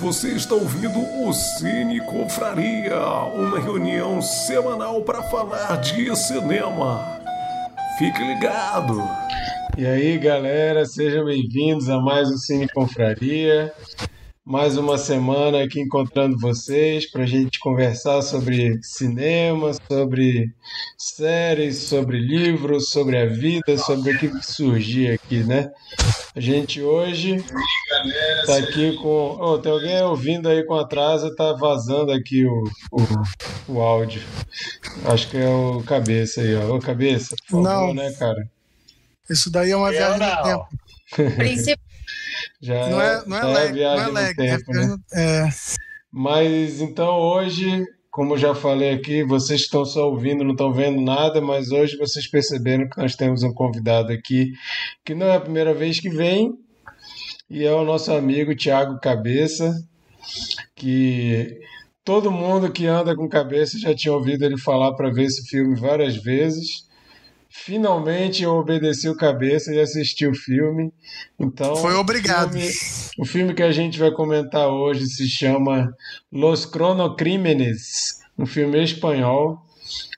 Você está ouvindo o Cine Confraria, uma reunião semanal para falar de cinema. Fique ligado! E aí, galera, sejam bem-vindos a mais um Cine Confraria mais uma semana aqui encontrando vocês para a gente conversar sobre cinema, sobre séries, sobre livros, sobre a vida, sobre o que surgir aqui, né? A gente hoje está aqui com. Oh, tem alguém ouvindo aí com atraso, tá vazando aqui o, o, o áudio. Acho que é o cabeça aí, ó. Ô, cabeça, por favor, Não. né, cara? Isso daí é uma Eu viagem não. no tempo. Já Não é, não é lag, não é lag. tempo, é, né? é, Mas então hoje, como já falei aqui, vocês estão só ouvindo, não estão vendo nada, mas hoje vocês perceberam que nós temos um convidado aqui que não é a primeira vez que vem, e é o nosso amigo Tiago Cabeça, que todo mundo que anda com cabeça já tinha ouvido ele falar para ver esse filme várias vezes. Finalmente eu obedeci o cabeça e assisti o filme. Então, Foi obrigado. O filme, o filme que a gente vai comentar hoje se chama Los Cronocrímenes, um filme espanhol,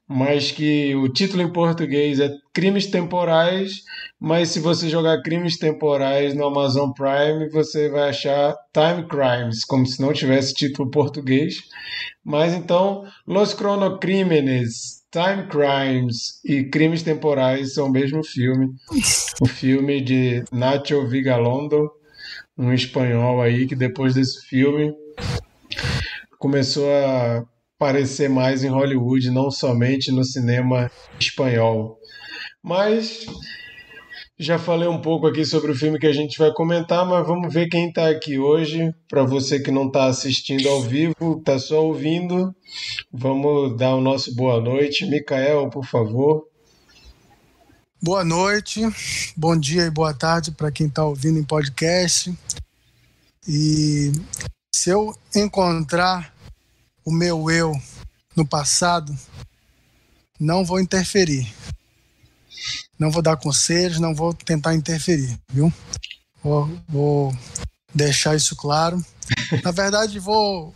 mas que o título em português é Crimes Temporais, mas se você jogar Crimes Temporais no Amazon Prime, você vai achar Time Crimes, como se não tivesse título português. Mas então, Los Cronocrímenes, Time Crimes e Crimes Temporais são o mesmo filme. O filme de Nacho Vigalondo, um espanhol aí que depois desse filme começou a aparecer mais em Hollywood, não somente no cinema espanhol. Mas já falei um pouco aqui sobre o filme que a gente vai comentar, mas vamos ver quem está aqui hoje. Para você que não está assistindo ao vivo, está só ouvindo, vamos dar o nosso boa noite. Micael, por favor. boa noite, bom dia e boa tarde para quem está ouvindo em podcast. E se eu encontrar o meu eu no passado, não vou interferir. Não vou dar conselhos, não vou tentar interferir, viu? Vou, vou deixar isso claro. Na verdade, vou.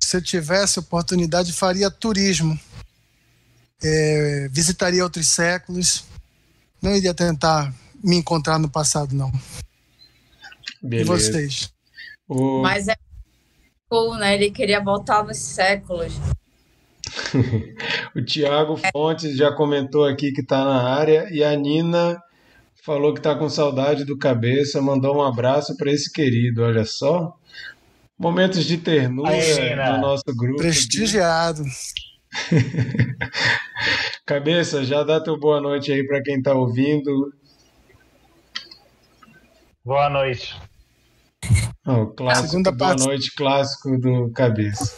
Se eu tivesse oportunidade, faria turismo. É, visitaria outros séculos. Não iria tentar me encontrar no passado, não. E Beleza. vocês? O... mas é cool, né? Ele queria voltar nos séculos. O Tiago Fontes já comentou aqui que está na área e a Nina falou que está com saudade do cabeça, mandou um abraço para esse querido, olha só. Momentos de ternura Aí, no nosso grupo. Prestigiado. Cabeça, já dá teu boa noite aí para quem está ouvindo. Boa noite. Ah, o clássico, Segunda boa parte. noite clássico do Cabeça.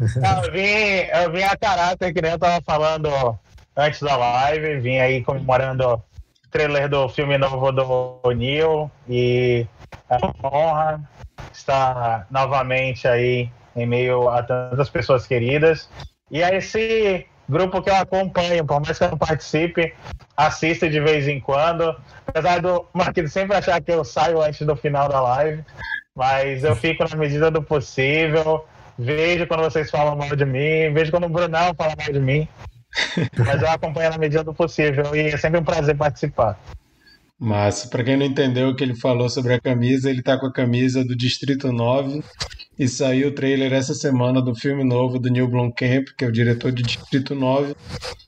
Eu vim, eu vim a caráter, que nem eu tava falando antes da live, vim aí comemorando o trailer do filme novo do Neil e é uma honra estar novamente aí em meio a tantas pessoas queridas. E a esse grupo que eu acompanho, por mais que eu não participe, assisto de vez em quando. Apesar do Marquinhos sempre achar que eu saio antes do final da live, mas eu fico na medida do possível. Vejo quando vocês falam mal de mim, vejo quando o Brunão fala mal de mim. Mas eu acompanho na medida do possível e é sempre um prazer participar. Mas, para quem não entendeu o que ele falou sobre a camisa, ele tá com a camisa do Distrito 9 e saiu o trailer essa semana do filme novo do Neil Blomkamp, que é o diretor de Distrito 9.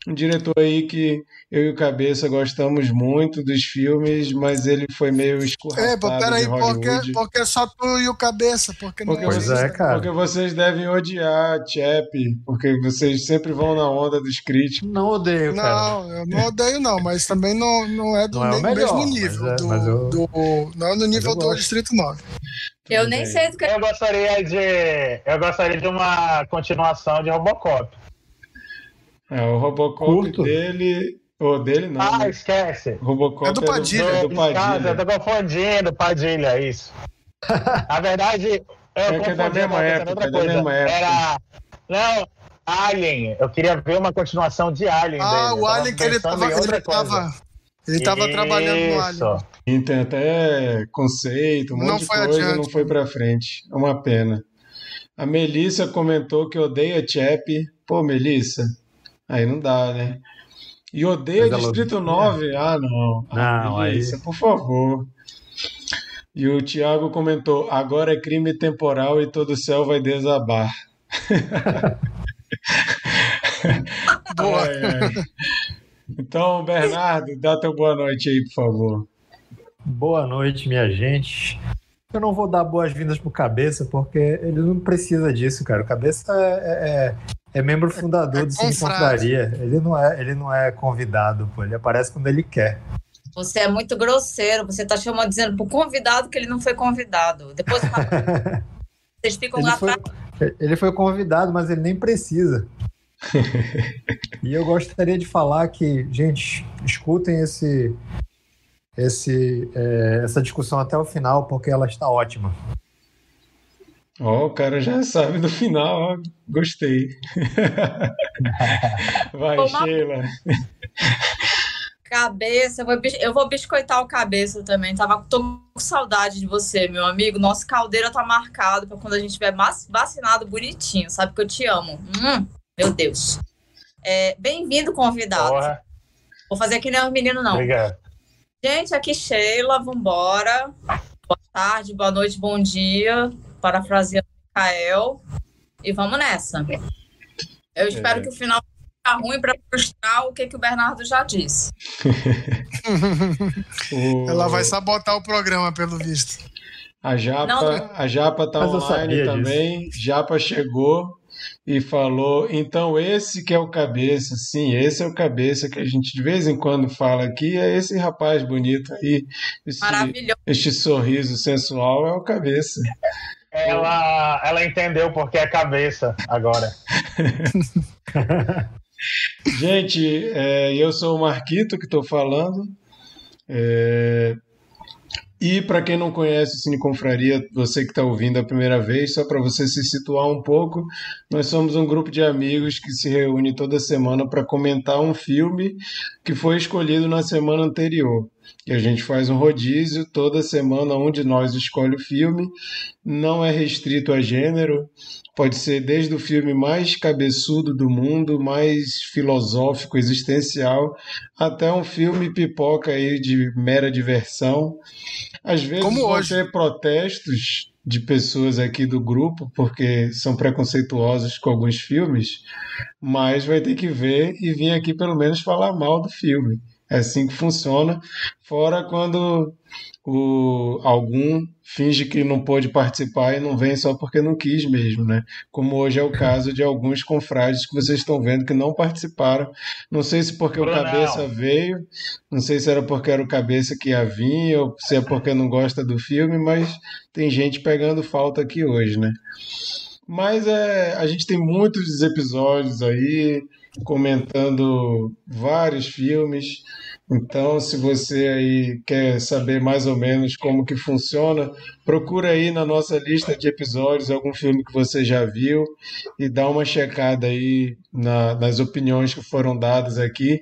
Um diretor aí que eu e o Cabeça gostamos muito dos filmes, mas ele foi meio É, escorraçado pô, peraí, de Hollywood. porque, porque só tu e o cabeça. Porque não Porque Pois vocês, é, cara. Porque vocês devem odiar Chap, porque vocês sempre vão na onda dos críticos. Não odeio, cara. Não, eu não odeio, não, mas também não, não é do Não é nem- melhor, mesmo nível. mas é- do, mas eu- do- não é no nível do. Distrito 9. Eu nem sei do que Eu gostaria de. Eu gostaria de uma continuação de Robocop. É, o Robocop Curto. dele. Ou dele não. Ah, né? esquece. Robocop É do Padilha. É do, Do- Padilha. Eu tô confundindo, Padilha, isso. Na verdade, eu É que é da confundi, mesma tava em época, outra é da coisa. mesma época. Era. Não, Alien. Eu queria ver uma continuação de Alien. Ah, dele. O tava Alien que ele tava. Ele tava Ele estava trabalhando no Alien. E tem até conceito, um Não monte de foi coisa, adiante. não foi pra frente. É uma pena. A Melissa comentou que odeia Chap. Pô, Melissa, aí não dá, né? E odeia Mas ela Distrito odeia. 9. Ah, não. Ah, Não, aí- Melissa, por favor. E o Thiago comentou: agora é crime temporal e todo o céu vai desabar. Boa. Ai, ai. Então, Bernardo, dá teu boa noite aí, por favor. Boa noite, minha gente. Eu não vou dar boas-vindas pro Cabeça, porque ele não precisa disso, cara. O Cabeça é, é- é membro fundador É do Cine. Confraria. Ele não, é, ele não é convidado, pô. Ele aparece quando ele quer. Você é muito grosseiro. Você tá chamando, dizendo pro convidado que ele não foi convidado. Depois vocês ficam Ele lá foi, atrás. ele foi convidado, mas ele nem precisa. e eu gostaria de falar que, gente, escutem esse, esse, é, essa discussão até o final, porque ela está ótima. Ó, o cara já sabe do final, ó. Gostei. Vai, Uma- Sheila. Cabeça, eu vou, bis- eu vou biscoitar o cabeça também. Tava, tô com saudade de você, meu amigo. Nosso caldeira tá marcado pra quando a gente tiver mas- vacinado bonitinho. Sabe que eu te amo. Hum, meu Deus. É, Bem-vindo, convidado. Porra, Vou fazer que nem os meninos, não. obrigado. Gente, aqui Sheila, vambora. Boa tarde, boa noite, bom dia. Parafraseando o Kael. E vamos nessa. Eu espero É. que o final fique ruim para frustrar o que, que o Bernardo já disse. O- Ela vai sabotar o programa, pelo visto. A Japa, Não, a Japa tá online também. Japa chegou e falou: então esse que é o cabeça, sim, esse é o cabeça que a gente de vez em quando fala aqui, é esse rapaz bonito aí, esse, Maravilhoso. este sorriso sensual é o cabeça. Ela, ela entendeu porque é cabeça agora. Gente, é, eu sou o Marquito que estou falando. É, e para quem não conhece o Cine Confraria, você que está ouvindo a primeira vez, só para você se situar um pouco, nós somos um grupo de amigos que se reúne toda semana para comentar um filme que foi escolhido na semana anterior. E a gente faz um rodízio toda semana, um de nós escolhe o filme. Não é restrito a gênero, pode ser desde o filme mais cabeçudo do mundo, mais filosófico, existencial, até um filme pipoca aí de mera diversão. Às vezes Como vão hoje. ter protestos de pessoas aqui do grupo, porque são preconceituosos com alguns filmes, mas vai ter que ver e vir aqui pelo menos falar mal do filme. É assim que funciona. Fora quando o, algum finge que não pôde participar e não vem só porque não quis mesmo, né? Como hoje é o caso de alguns confrades que vocês estão vendo que não participaram. Não sei se porque o cabeça veio, não sei se era porque era o cabeça que ia vir ou se é porque não gosta do filme, mas tem gente pegando falta aqui hoje, né? Mas é, a gente tem muitos episódios aí comentando vários filmes. Então, se você aí quer saber mais ou menos como que funciona, procura aí na nossa lista de episódios algum filme que você já viu e dá uma checada aí na- nas opiniões que foram dadas aqui.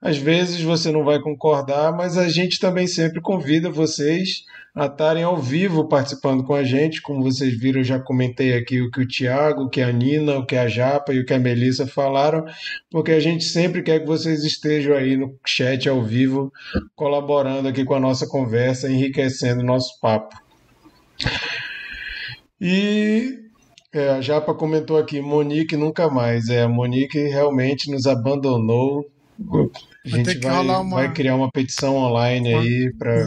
Às vezes você não vai concordar, mas a gente também sempre convida vocês a estarem ao vivo participando com a gente. Como vocês viram, eu já comentei aqui o que o Tiago, o que a Nina, o que a Japa e o que a Melissa falaram, porque a gente sempre quer que vocês estejam aí no chat ao vivo, colaborando aqui com a nossa conversa, enriquecendo o nosso papo. E é, a Japa comentou aqui, Monique nunca mais. É, a Monique realmente nos abandonou. A Vai gente vai, rolar uma- vai criar uma petição online aí para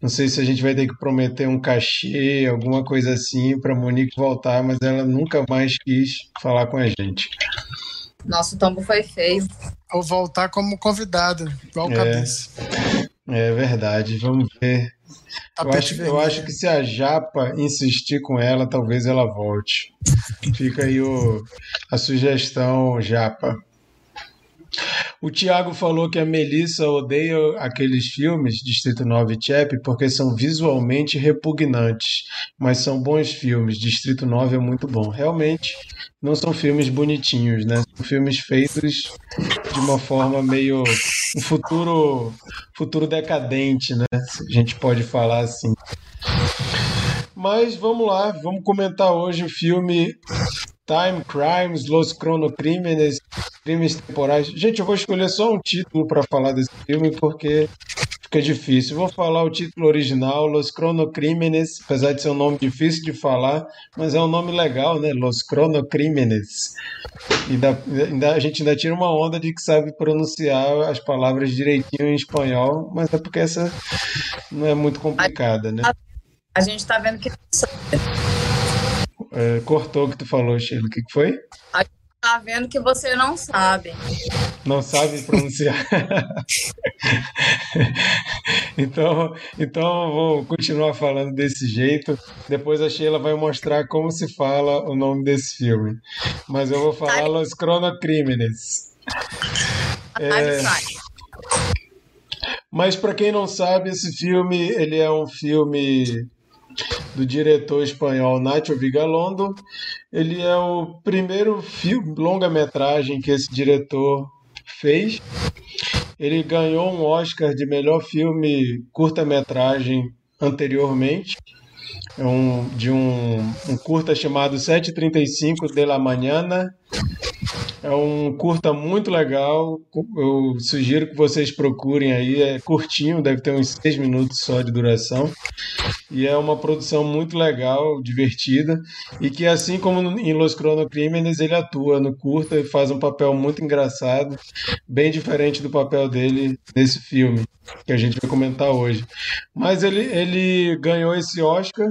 não sei se a gente vai ter que prometer um cachê, alguma coisa assim, para Monique voltar, mas ela nunca mais quis falar com a gente. Nosso tombo foi feio. Ou voltar como convidada, igual É. cabeça. É verdade, vamos ver. Eu Tapete acho, eu acho que se a Japa insistir com ela, talvez ela volte. Fica aí o, a sugestão, Japa. O Thiago falou que a Melissa odeia aqueles filmes, Distrito 9 e Chap, porque são visualmente repugnantes, mas são bons filmes. Distrito 9 é muito bom. Realmente, não são filmes bonitinhos, né? São filmes feitos de uma forma meio um futuro, futuro decadente, né? A gente pode falar assim. Mas vamos lá, vamos comentar hoje o filme Time Crimes, Los Cronocrímenes, Crimes Temporais. Gente, eu vou escolher só um título para falar desse filme porque fica difícil. Vou falar o título original, Los Cronocrímenes, apesar de ser um nome difícil de falar, mas é um nome legal, né? Los Cronocrímenes. E da, a gente ainda tira uma onda de que sabe pronunciar as palavras direitinho em espanhol, mas é porque essa não é muito complicada, né? A gente está vendo que é, cortou o que tu falou, Sheila. O que, que foi? A gente tá vendo que você não sabe. Não sabe pronunciar. então, então vou continuar falando desse jeito. Depois a Sheila vai mostrar como se fala o nome desse filme. Mas eu vou falar Los Cronocrímenes. É... Mas para quem não sabe, esse filme ele é um filme do diretor espanhol Nacho Vigalondo. Ele é o primeiro longa-metragem que esse diretor fez. Ele ganhou um Oscar de melhor filme curta-metragem anteriormente, é um, de um, um curta chamado 735 de la Manhana, é um curta muito legal. Eu sugiro que vocês procurem aí. É curtinho, deve ter uns seis minutos só de duração. E é uma produção muito legal, divertida. E que, assim como em Los Cronocrímenes, ele atua no curta e faz um papel muito engraçado, bem diferente do papel dele nesse filme, que a gente vai comentar hoje. Mas ele, ele ganhou esse Oscar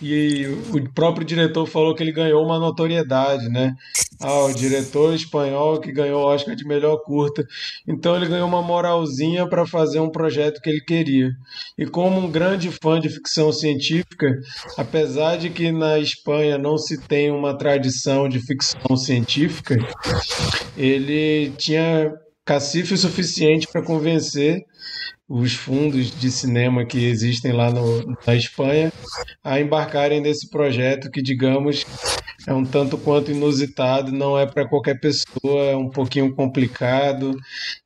e o próprio diretor falou que ele ganhou uma notoriedade, né? Ah, o diretor espanhol que ganhou o Oscar de melhor curta. Então ele ganhou uma moralzinha para fazer um projeto que ele queria. E como um grande fã de ficção científica, apesar de que na Espanha não se tem uma tradição de ficção científica, ele tinha cacife suficiente para convencer os fundos de cinema que existem lá no, na Espanha a embarcarem nesse projeto que, digamos, é um tanto quanto inusitado, não é para qualquer pessoa, é um pouquinho complicado.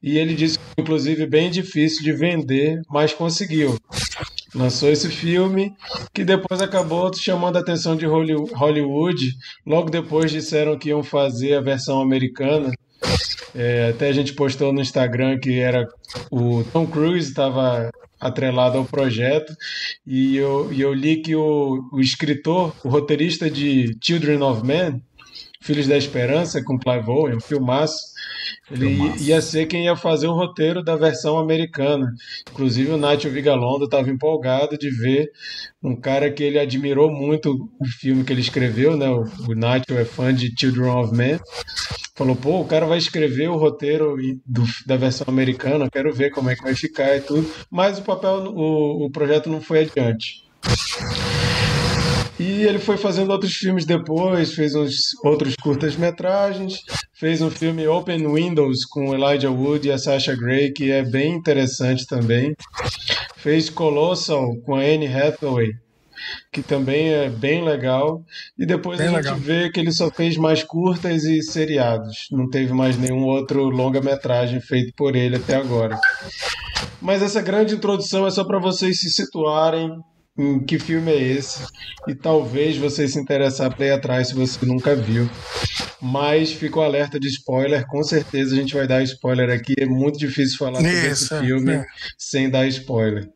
E ele disse inclusive, bem difícil de vender, mas conseguiu. Lançou esse filme que depois acabou chamando a atenção de Hollywood. Logo depois disseram que iam fazer a versão americana é, até a gente postou no Instagram que era o Tom Cruise estava atrelado ao projeto e eu, e eu li que o, o escritor, o roteirista de Children of Men, Filhos da Esperança, com Clive Owen, um filmaço, ele ia ser quem ia fazer o roteiro da versão americana. Inclusive o Nacho Vigalondo estava empolgado de ver um cara que ele admirou muito o filme que ele escreveu, né? O, o Nacho é fã de Children of Men. Falou, pô, o cara vai escrever o roteiro do, da versão americana, quero ver como é que vai ficar e tudo. Mas o papel, o, o projeto não foi adiante. E ele foi fazendo outros filmes depois, fez uns outros curtas-metragens, fez um filme Open Windows com Elijah Wood e a Sasha Grey, que é bem interessante também. Fez Colossal com a Anne Hathaway, que também é bem legal. E depois bem a gente legal. vê que ele só fez mais curtas e seriados. Não teve mais nenhum outro longa-metragem feito por ele até agora. Mas essa grande introdução é só para vocês se situarem em que filme é esse e talvez você se interessar para ir atrás se você nunca viu. Mas fica o alerta de spoiler, com certeza a gente vai dar spoiler aqui. É muito difícil falar sobre esse filme é. sem dar spoiler.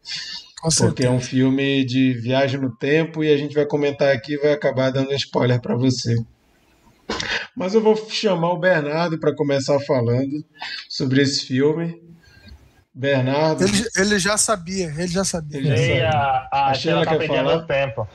porque é um filme de viagem no tempo e a gente vai comentar aqui e vai acabar dando spoiler para você. Mas eu vou chamar o Bernardo para começar falando sobre esse filme. Bernardo. Ele, ele, já sabia, ele já sabia. Ele já sabia. a, a, a Sheila tá perdendo tempo.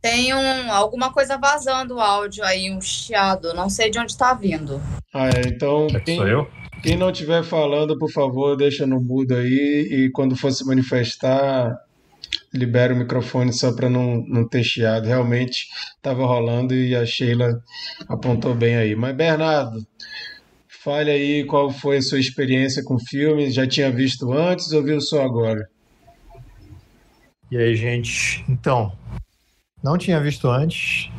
Tem um, alguma coisa vazando o áudio aí, um chiado. Não sei de onde está vindo. Ah, é, então. Quem, sou eu? Quem não estiver falando, por favor, deixa no mudo aí. E quando for se manifestar, libera o microfone só para não, não ter chiado. Realmente estava rolando e a Sheila apontou bem aí. Mas, Bernardo, Fale aí qual foi a sua experiência com filmes. Já tinha visto antes ou viu só agora? E aí, gente? Então, não tinha visto antes.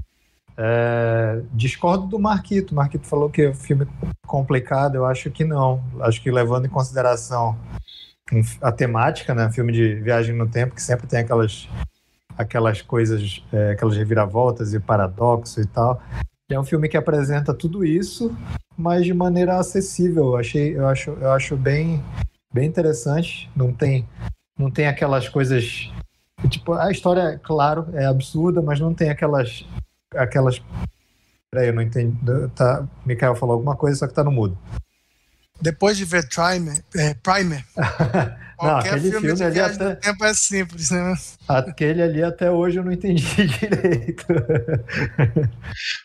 É, discordo do Marquito. O Marquito falou que é um filme complicado. Eu acho que não. Acho que levando em consideração a temática, né? Filme de viagem no tempo, que sempre tem aquelas, aquelas coisas, é, aquelas reviravoltas e paradoxos e tal. É um filme que apresenta tudo isso, mas de maneira acessível. Eu achei, eu acho, eu acho bem, bem interessante. Não tem, não tem aquelas coisas tipo a história, claro, é absurda, mas não tem aquelas aquelas. Peraí, eu não entendi. Tá, Mikael falou alguma coisa, só que tá no mudo. Depois de ver Primer, é, Primer não, aquele filme, filme ali até... tempo é simples, né? Aquele ali até hoje eu não entendi direito.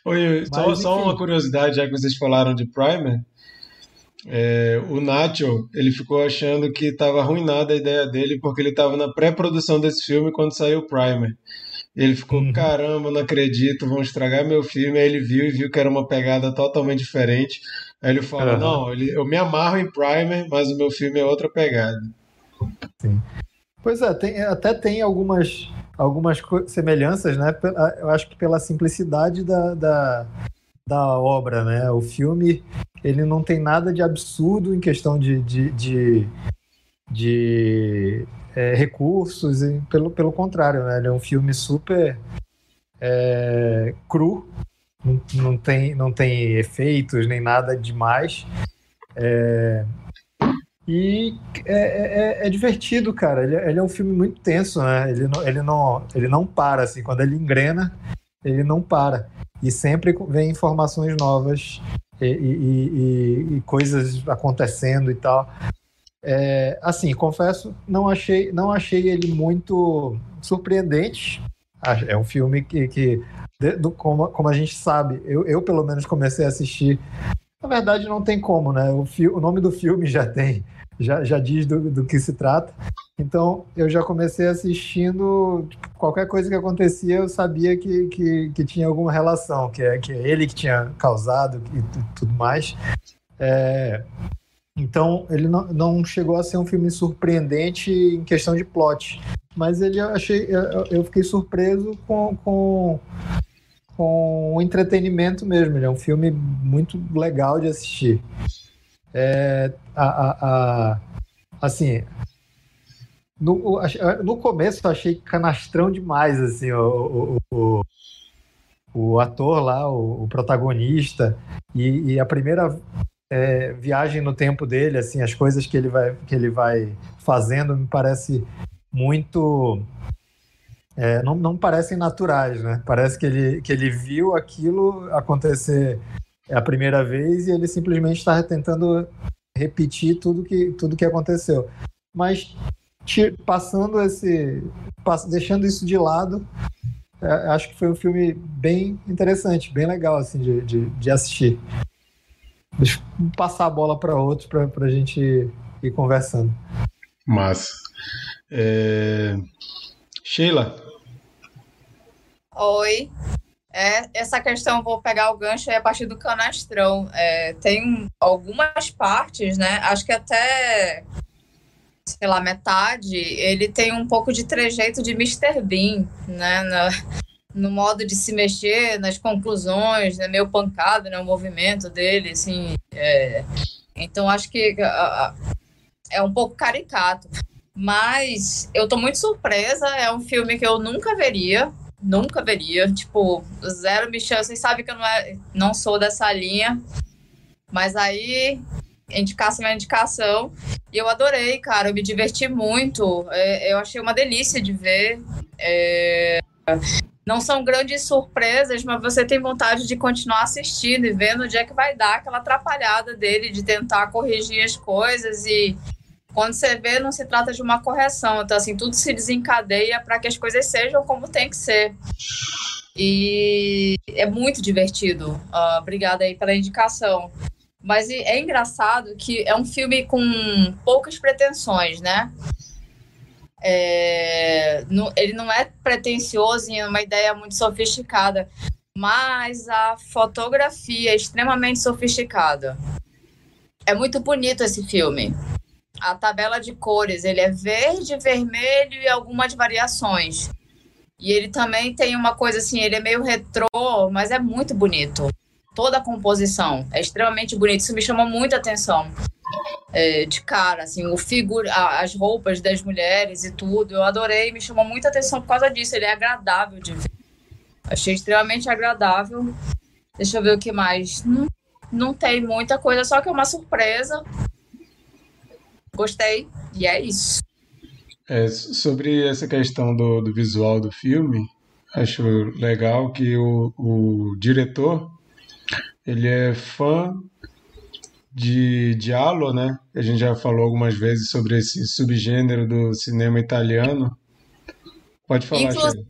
Oi, só, só uma curiosidade, já que vocês falaram de Primer. É, o Nacho, ele ficou achando que estava arruinada a ideia dele porque ele estava na pré-produção desse filme quando saiu o Primer. Ele ficou, uhum. caramba, não acredito, vão estragar meu filme. Aí ele viu e viu que era uma pegada totalmente diferente. Aí ele falou, uhum. não, eu me amarro em Primer, mas o meu filme é outra pegada. Sim. Pois é, tem, até tem algumas, algumas semelhanças, né? Eu acho que pela simplicidade da, da, da obra, né? O filme, ele não tem nada de absurdo em questão de, de, de, de é, recursos, e pelo, pelo contrário, né? ele é um filme super é, cru, não, não, tem, não tem efeitos nem nada demais. É, e é, é, é, divertido, cara. Ele, ele, é um filme muito tenso, né? Ele não, ele, não, ele não para, assim. Quando ele engrena, ele não para. E sempre vem informações novas e, e, e, e coisas acontecendo e tal. É, assim, confesso, não achei, não achei ele muito surpreendente. É um filme que, que como, como a gente sabe, eu, eu pelo menos comecei a assistir. Na verdade, não tem como, né? O, fi, o nome do filme já tem, já, já diz do, do que se trata. Então, eu já comecei assistindo. Tipo, qualquer coisa que acontecia, eu sabia que, que, que, tinha alguma relação, que é, que é ele que tinha causado e tudo mais. É, então, ele não, não chegou a ser um filme surpreendente em questão de plot. Mas ele achei, eu, eu fiquei surpreso com, com, com o entretenimento mesmo. Ele é um filme muito legal de assistir. É, a, a, a, assim, no, no começo eu achei canastrão demais, assim, o, o, o, o ator lá, o, o protagonista, e, e, a primeira é, viagem no tempo dele, assim, as coisas que ele vai, que ele vai fazendo me parece muito é, não, não parecem naturais, né? Parece que ele, que ele viu aquilo acontecer a primeira vez e ele simplesmente está tentando repetir tudo que, tudo que aconteceu. Mas passando esse. deixando isso de lado, é, acho que foi um filme bem interessante, bem legal assim, de, de, de assistir. Deixa eu passar a bola para outros para a gente ir conversando. Massa. É... Sheila. Oi. É, essa questão vou pegar o gancho aí a partir do canastrão. É, tem algumas partes, né? Acho que até, sei lá, metade, ele tem um pouco de trejeito de Mr. Bean, né? Na, no modo de se mexer, nas conclusões, né? meio pancado, né? O movimento dele, assim. É... Então, acho que é um pouco caricato. Mas eu tô muito surpresa. É um filme que eu nunca veria. Nunca veria. Tipo, zero me chance. Vocês sabem que eu não, é, não sou dessa linha. Mas aí, indicação é indicação. E eu adorei, cara. Eu me diverti muito. É, eu achei uma delícia de ver. É não são grandes surpresas, mas você tem vontade de continuar assistindo e vendo onde é que vai dar aquela atrapalhada dele de tentar corrigir as coisas e quando você vê não se trata de uma correção, então assim, tudo se desencadeia para que as coisas sejam como tem que ser. E é muito divertido. Uh, obrigada aí pela indicação. Mas é engraçado que é um filme com poucas pretensões, né? É, ele não é pretencioso em uma ideia muito sofisticada, mas a fotografia é extremamente sofisticada. É muito bonito esse filme. A tabela de cores, ele é verde, vermelho e algumas variações. E ele também tem uma coisa assim, ele é meio retrô, mas é muito bonito. Toda a composição é extremamente bonita. Isso me chamou muita atenção. É, de cara, assim, o figura, as roupas das mulheres e tudo. Eu adorei, me chamou muita atenção por causa disso. Ele é agradável de ver. Achei extremamente agradável. Deixa eu ver o que mais. Não, não tem muita coisa, só que é uma surpresa. Gostei, e é isso. É, sobre essa questão do, do visual do filme, acho legal que o, o diretor ele é fã de Giallo, né? A gente já falou algumas vezes sobre esse subgênero do cinema italiano. Pode falar, Inclu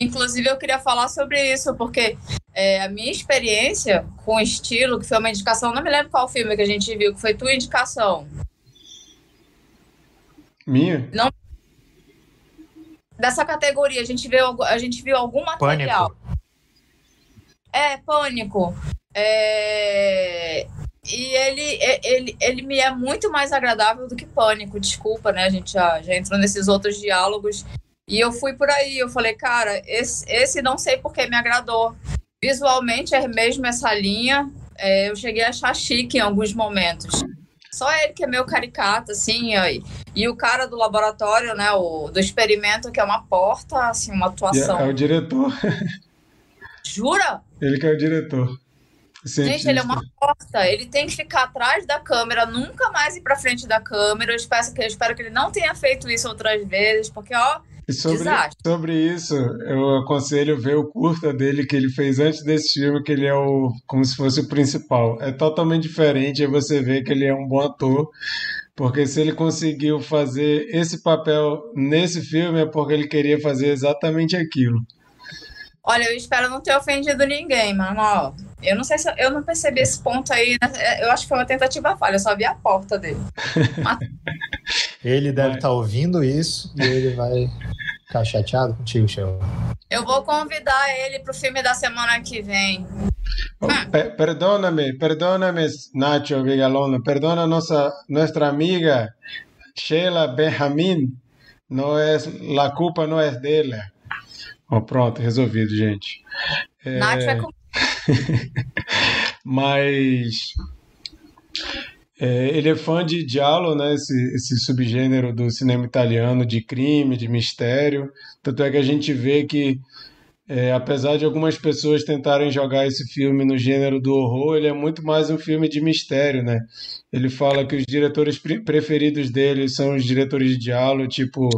Inclusive, eu queria falar sobre isso, porque é, a minha experiência com estilo, que foi uma indicação, não me lembro qual filme que a gente viu, que foi tua indicação. Minha? Não dessa categoria. A gente viu, a gente viu algum material. Pânico. É, pânico. É... E ele, ele, ele me é muito mais agradável do que pânico, desculpa, né? A gente já, já entrou nesses outros diálogos. E eu fui por aí, eu falei, cara, esse, esse não sei porque me agradou. Visualmente é mesmo essa linha. É, eu cheguei a achar chique em alguns momentos. Só ele que é meio caricato, assim, aí. E o cara do laboratório, né, o, do experimento, que é uma porta, assim, uma atuação. É, é o diretor. Jura? Ele que é o diretor. Cientista. Gente, ele é uma porta. Ele tem que ficar atrás da câmera, nunca mais ir pra frente da câmera. Eu espero que, eu espero que ele não tenha feito isso outras vezes, porque, ó, e sobre, sobre isso, eu aconselho ver o curta dele que ele fez antes desse filme, que ele é o como se fosse o principal. É totalmente diferente, aí você vê que ele é um bom ator, porque se ele conseguiu fazer esse papel nesse filme é porque ele queria fazer exatamente aquilo. Olha, eu espero não ter ofendido ninguém, mano. Ó, eu não sei se eu não percebi esse ponto aí. Né? Eu acho que foi uma tentativa falha, eu só vi a porta dele. ele deve estar tá ouvindo isso e ele vai ficar chateado contigo, Sheila. Eu vou convidar ele pro filme da semana que vem. Oh, per perdóname, perdóname, Nacho Vigalona, perdona nossa nossa amiga Sheila Benjamin. Não é, a culpa não é dela. Oh, pronto, resolvido, gente. É... Nath vai Mas é, ele é fã de Giallo, né? Esse, esse subgênero do cinema italiano de crime, de mistério. Tanto é que a gente vê que, é, apesar de algumas pessoas tentarem jogar esse filme no gênero do horror, ele é muito mais um filme de mistério, né? Ele fala que os diretores preferidos dele são os diretores de Giallo, tipo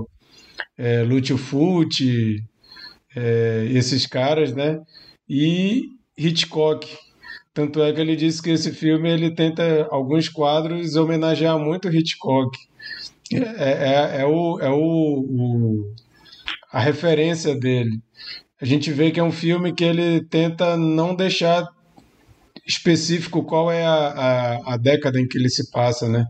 é, Lucio Fulci, é, esses caras, né? E Hitchcock. Tanto é que ele disse que esse filme ele tenta alguns quadros homenagear muito Hitchcock. É, é, é, o, é o, o, a referência dele. A gente vê que é um filme que ele tenta não deixar específico qual é a, a, a, década em que ele se passa, né?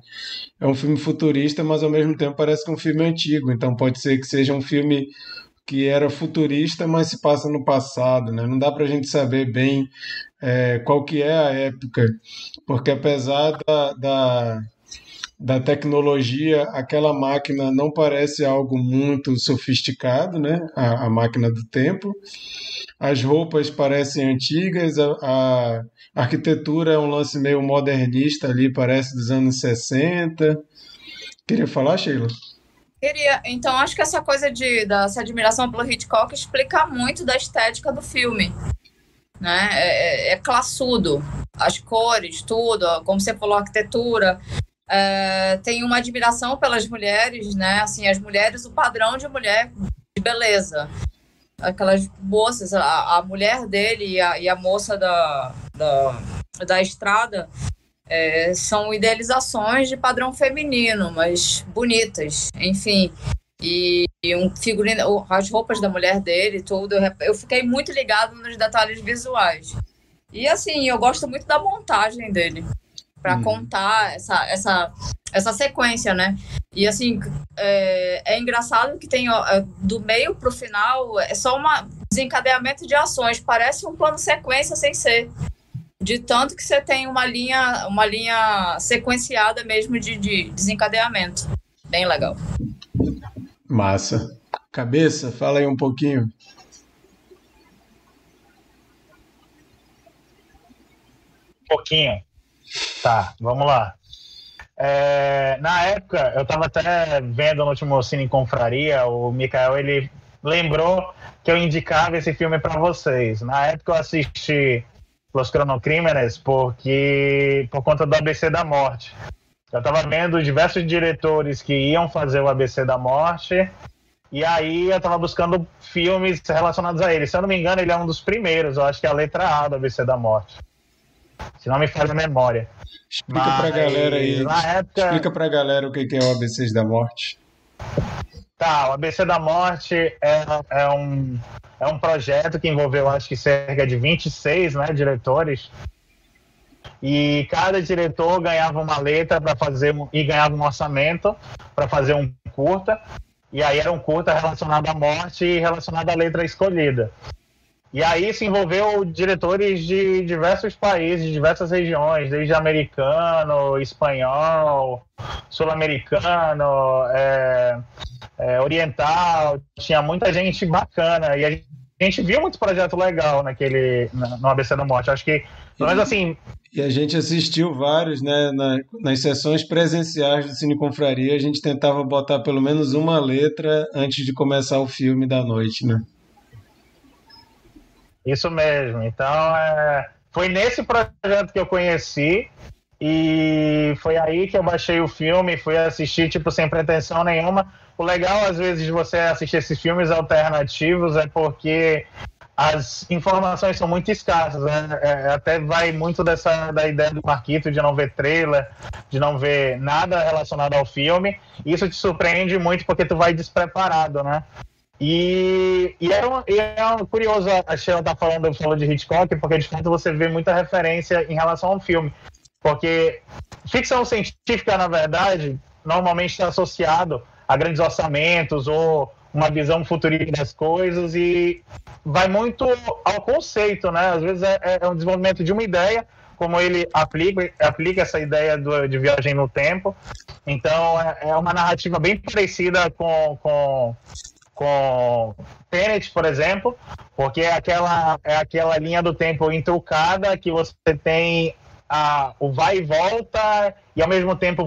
É um filme futurista, mas ao mesmo tempo parece que é um filme antigo, então pode ser que seja um filme que era futurista, mas se passa no passado, né? Não dá para a gente saber bem é, qual que é a época, porque apesar da, da, da tecnologia, aquela máquina não parece algo muito sofisticado, né? A, a máquina do tempo. As roupas parecem antigas, a, a arquitetura é um lance meio modernista ali, parece dos anos 60. Queria falar, Sheila? Queria. Então, acho que essa coisa de dessa admiração pelo Hitchcock explica muito da estética do filme. Né? É, é, é classudo. As cores, tudo, como você falou, a arquitetura. É, tem uma admiração pelas mulheres, né? Assim, as mulheres, o padrão de mulher de beleza. Aquelas moças, a, a mulher dele e a, e a moça da, da, da estrada é, são idealizações de padrão feminino, mas bonitas, enfim. E, e um figurino, as roupas da mulher dele, tudo. Eu fiquei muito ligado nos detalhes visuais. E assim, eu gosto muito da montagem dele para hum. contar essa, essa, essa sequência, né? E assim, é, é engraçado que tem ó, é, do meio pro final é só um desencadeamento de ações, parece um plano sequência sem ser de tanto que você tem uma linha, uma linha sequenciada mesmo de, de desencadeamento. Bem legal. Massa. Cabeça, fala aí um pouquinho. pouquinho. Tá, vamos lá. É, na época, eu tava até vendo no último Cine Confraria, o Mikael, ele lembrou que eu indicava esse filme para vocês. Na época eu assisti Los Cronocrímenes porque por conta do ABC da Morte. Eu estava vendo diversos diretores que iam fazer o ABC da Morte e aí eu estava buscando filmes relacionados a ele. Se eu não me engano, ele é um dos primeiros. Eu acho que é a letra A do ABC da Morte. Se não me falha a memória. Explica Mas, pra galera aí. Na época... Explica pra galera o que é o ABC da Morte. Tá, o ABC da Morte é, é, um, é um projeto que envolveu, acho que cerca de 26 né, diretores. E cada diretor ganhava uma letra para fazer e ganhava um orçamento para fazer um curta. E aí era um curta relacionado à morte e relacionado à letra escolhida. E aí se envolveu diretores de diversos países, de diversas regiões, desde americano, espanhol, sul-americano, é, é, oriental. Tinha muita gente bacana. E a gente viu muito projeto legal naquele, no ABC da Morte. Acho que, pelo menos assim. E a gente assistiu vários, né? Na, nas sessões presenciais do Cine Confraria, a gente tentava botar pelo menos uma letra antes de começar o filme da noite, né? Isso mesmo. Então, é, foi nesse projeto que eu conheci e foi aí que eu baixei o filme, fui assistir, tipo, sem pretensão nenhuma. O legal, às vezes, de você assistir esses filmes alternativos é porque as informações são muito escassas, né? É, até vai muito dessa da ideia do Marquito de não ver trailer, de não ver nada relacionado ao filme. Isso te surpreende muito porque tu vai despreparado, né? E, e, é, um, e é um, curioso a Sheila tá falando, falou de Hitchcock, porque de fato você vê muita referência em relação ao filme. Porque ficção científica, na verdade, normalmente está associado a grandes orçamentos ou uma visão futurista das coisas e vai muito ao conceito, né? Às vezes é, é um desenvolvimento de uma ideia, como ele aplica, aplica essa ideia do, de viagem no tempo. Então é, é uma narrativa bem parecida com, com com Tenet, por exemplo, porque é aquela, é aquela linha do tempo intrucada que você tem a, o vai e volta e ao mesmo tempo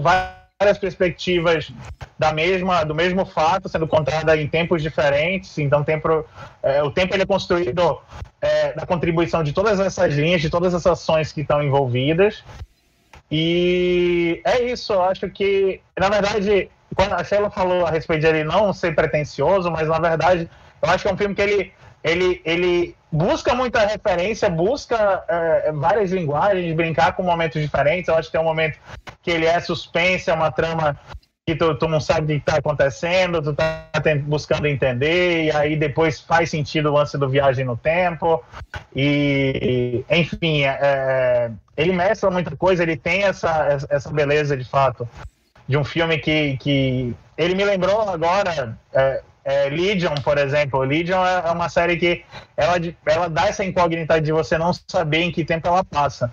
várias perspectivas da mesma, do mesmo fato sendo contada em tempos diferentes. Então, tempo, é, o tempo ele é construído é, da contribuição de todas essas linhas, de todas essas ações que estão envolvidas. E é isso, eu acho que, na verdade, quando a Sheila falou a respeito de ele não ser pretencioso, mas na verdade eu acho que é um filme que ele, ele, ele busca muita referência, busca é, várias linguagens, brincar com momentos diferentes. Eu acho que tem um momento que ele é suspense, é uma trama que tu, tu não sabe o que está acontecendo, tu está buscando entender, e aí depois faz sentido o lance do viagem no tempo. E, enfim, é, é ele mescla muita coisa, ele tem essa, essa beleza de fato de um filme que, que ele me lembrou agora. É, é, Legion, por exemplo. Legion é, é uma série que ela, ela dá essa incógnita de você não saber em que tempo ela passa.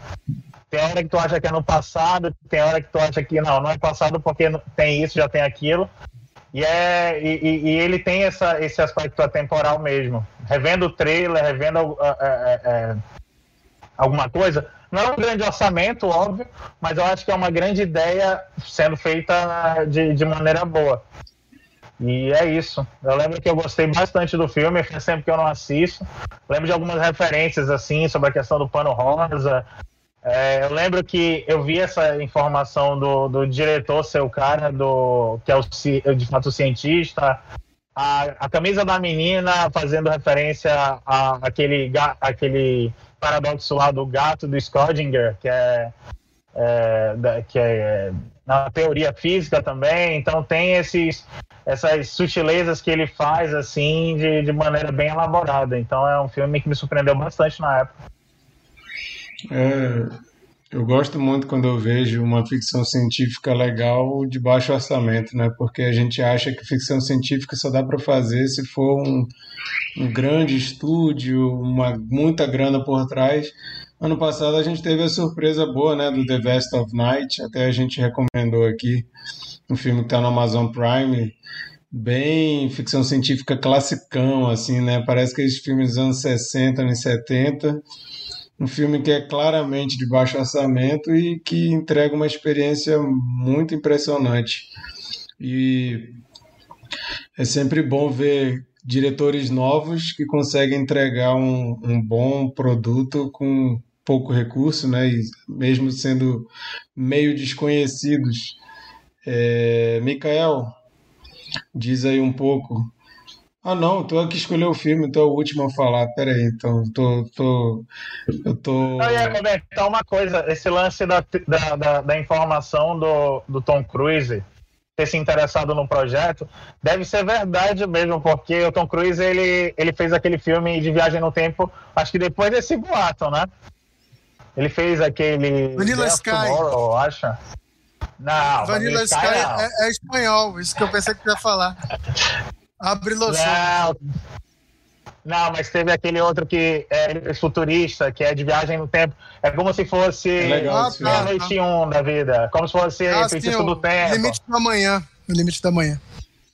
Tem hora que tu acha que é no passado, tem hora que tu acha que não, não é passado porque tem isso, já tem aquilo. E, é, e, e ele tem essa, esse aspecto atemporal mesmo. Revendo o trailer, revendo é, é, alguma coisa, não é um grande orçamento, óbvio, mas eu acho que é uma grande ideia sendo feita de, de maneira boa. E é isso. Eu lembro que eu gostei bastante do filme, faz sempre que eu não assisto. Lembro de algumas referências, assim, sobre a questão do pano rosa. É, eu lembro que eu vi essa informação do, do diretor, seu cara, do, que é o, de fato o cientista. A, a camisa da menina fazendo referência a, aquele, aquele paradoxo lá do gato do Schrödinger, que é, é que é na teoria física também. Então tem esses, essas sutilezas que ele faz assim de, de maneira bem elaborada. Então é um filme que me surpreendeu bastante na época. É, eu gosto muito quando eu vejo uma ficção científica legal de baixo orçamento, né? Porque a gente acha que ficção científica só dá para fazer se for um, um grande estúdio, uma muita grana por trás. Ano passado a gente teve a surpresa boa, né, do The Best of Night, até a gente recomendou aqui, um filme que está no Amazon Prime, bem ficção científica classicão, assim, né? Parece que esses filmes dos anos 60, anos 70 um filme que é claramente de baixo orçamento e que entrega uma experiência muito impressionante. E é sempre bom ver diretores novos que conseguem entregar um, um bom produto com pouco recurso, né? E mesmo sendo meio desconhecidos. É, Mikael, diz aí um pouco. Ah, não, tu é que escolheu o filme, tu é o último a falar. Pera aí, então, tô, tô, eu tô... Eu ia comentar uma coisa, esse lance da, da, da, da informação do, do Tom Cruise ter se interessado no projeto, deve ser verdade mesmo, porque o Tom Cruise ele, ele fez aquele filme de viagem no tempo, acho que depois desse boato, né? Ele fez aquele. Vanilla Sky. Tomorrow, acha? Não, Vanilla Sky, Sky é, é, espanhol, isso que eu pensei que ia falar. Abre Não, não, mas teve aquele outro que é futurista, que é de viagem no tempo. É como se fosse é legal, ah, noite um da vida. Como se fosse ah, feitiço do tempo. Limite da manhã. O limite da manhã.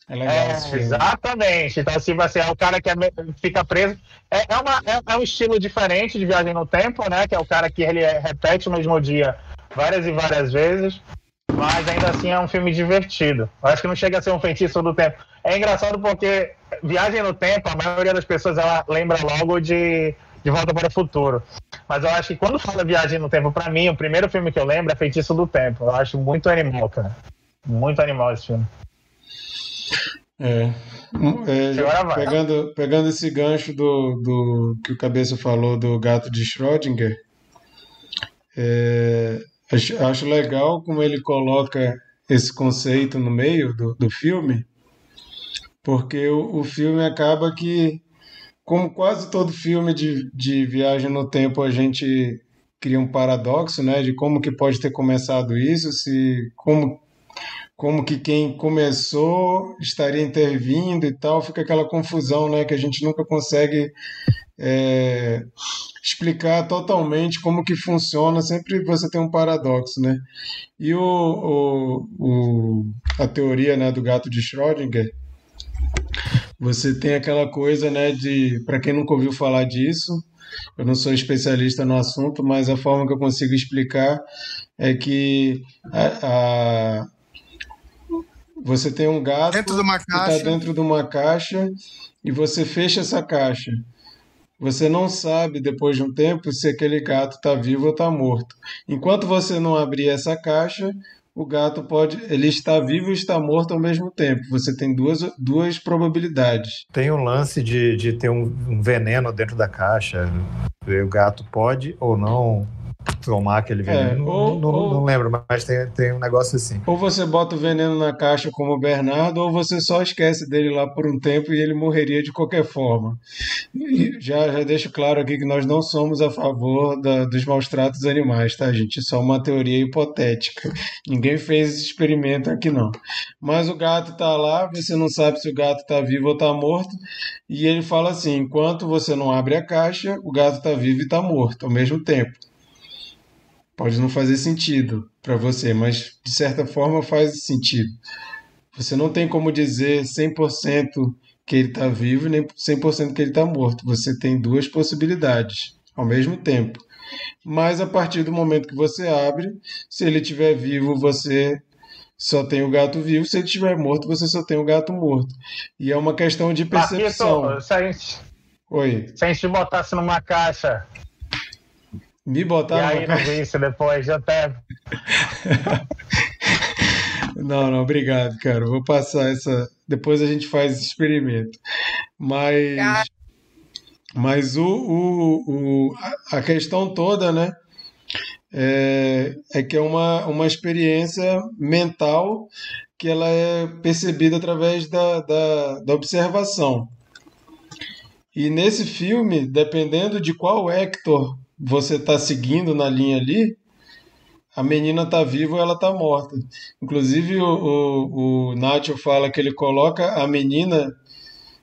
É legal é, Exatamente. Então, assim, você é o cara que é, fica preso. É, é, uma, é, é, um estilo diferente de viagem no tempo, né? Que é o cara que ele repete o mesmo dia várias e várias vezes. Mas ainda assim é um filme divertido. Eu acho que não chega a ser um feitiço do tempo. É engraçado porque Viagem no Tempo, a maioria das pessoas ela lembra logo de, de Volta para o Futuro. Mas eu acho que quando fala Viagem no Tempo, para mim, o primeiro filme que eu lembro é Feitiço do Tempo. Eu acho muito animal, cara. Muito animal esse filme. É. é pegando, pegando esse gancho do, do que o Cabeça falou do gato de Schrödinger, é, acho, acho legal como ele coloca esse conceito no meio do, do filme, porque o, o filme acaba que, como quase todo filme de, de viagem no tempo, a gente cria um paradoxo, né, de como que pode ter começado isso, se como como que quem começou estaria intervindo e tal, fica aquela confusão, né, que a gente nunca consegue é, explicar totalmente como que funciona, sempre você tem um paradoxo, né? E o, o, o a teoria né, do gato de Schrödinger, você tem aquela coisa, né, de, para quem nunca ouviu falar disso, eu não sou especialista no assunto, mas a forma que eu consigo explicar é que a, a você tem um gato dentro de uma que está dentro de uma caixa e você fecha essa caixa. Você não sabe depois de um tempo se aquele gato está vivo ou está morto. Enquanto você não abrir essa caixa, o gato pode. Ele está vivo e está morto ao mesmo tempo. Você tem duas, duas probabilidades. Tem um lance de, de ter um, um veneno dentro da caixa. O gato pode ou não tomar aquele veneno. É, ou, não, ou, não, lembro, mas tem, tem um negócio assim. Ou você bota o veneno na caixa como o Bernardo, ou você só esquece dele lá por um tempo e ele morreria de qualquer forma. E já, já deixo claro aqui que nós não somos a favor da, dos maus tratos animais, tá, gente? Isso é uma teoria hipotética. Ninguém fez esse experimento aqui, não. Mas o gato tá lá, você não sabe se o gato tá vivo ou tá morto, e ele fala assim: enquanto você não abre a caixa, o gato tá vivo e tá morto ao mesmo tempo. Pode não fazer sentido para você, mas de certa forma faz sentido. Você não tem como dizer 100% que ele está vivo nem 100% que ele está morto. Você tem duas possibilidades ao mesmo tempo. Mas a partir do momento que você abre, se ele estiver vivo, você só tem o gato vivo. Se ele estiver morto, você só tem o gato morto. E é uma questão de percepção. Marquito, se a gente, Oi. Se a gente botasse numa caixa me botar e aí caixa... isso depois, já até. não, não, obrigado, cara. Vou passar essa. Depois a gente faz esse experimento. Mas. Mas o, o, o, a questão toda, né? É, é que é uma, uma experiência mental que ela é percebida através da, da, da observação. E nesse filme, dependendo de qual Hector você está seguindo na linha ali, a menina está viva ou ela está morta. Inclusive, o, o, o Nacho fala que ele coloca a menina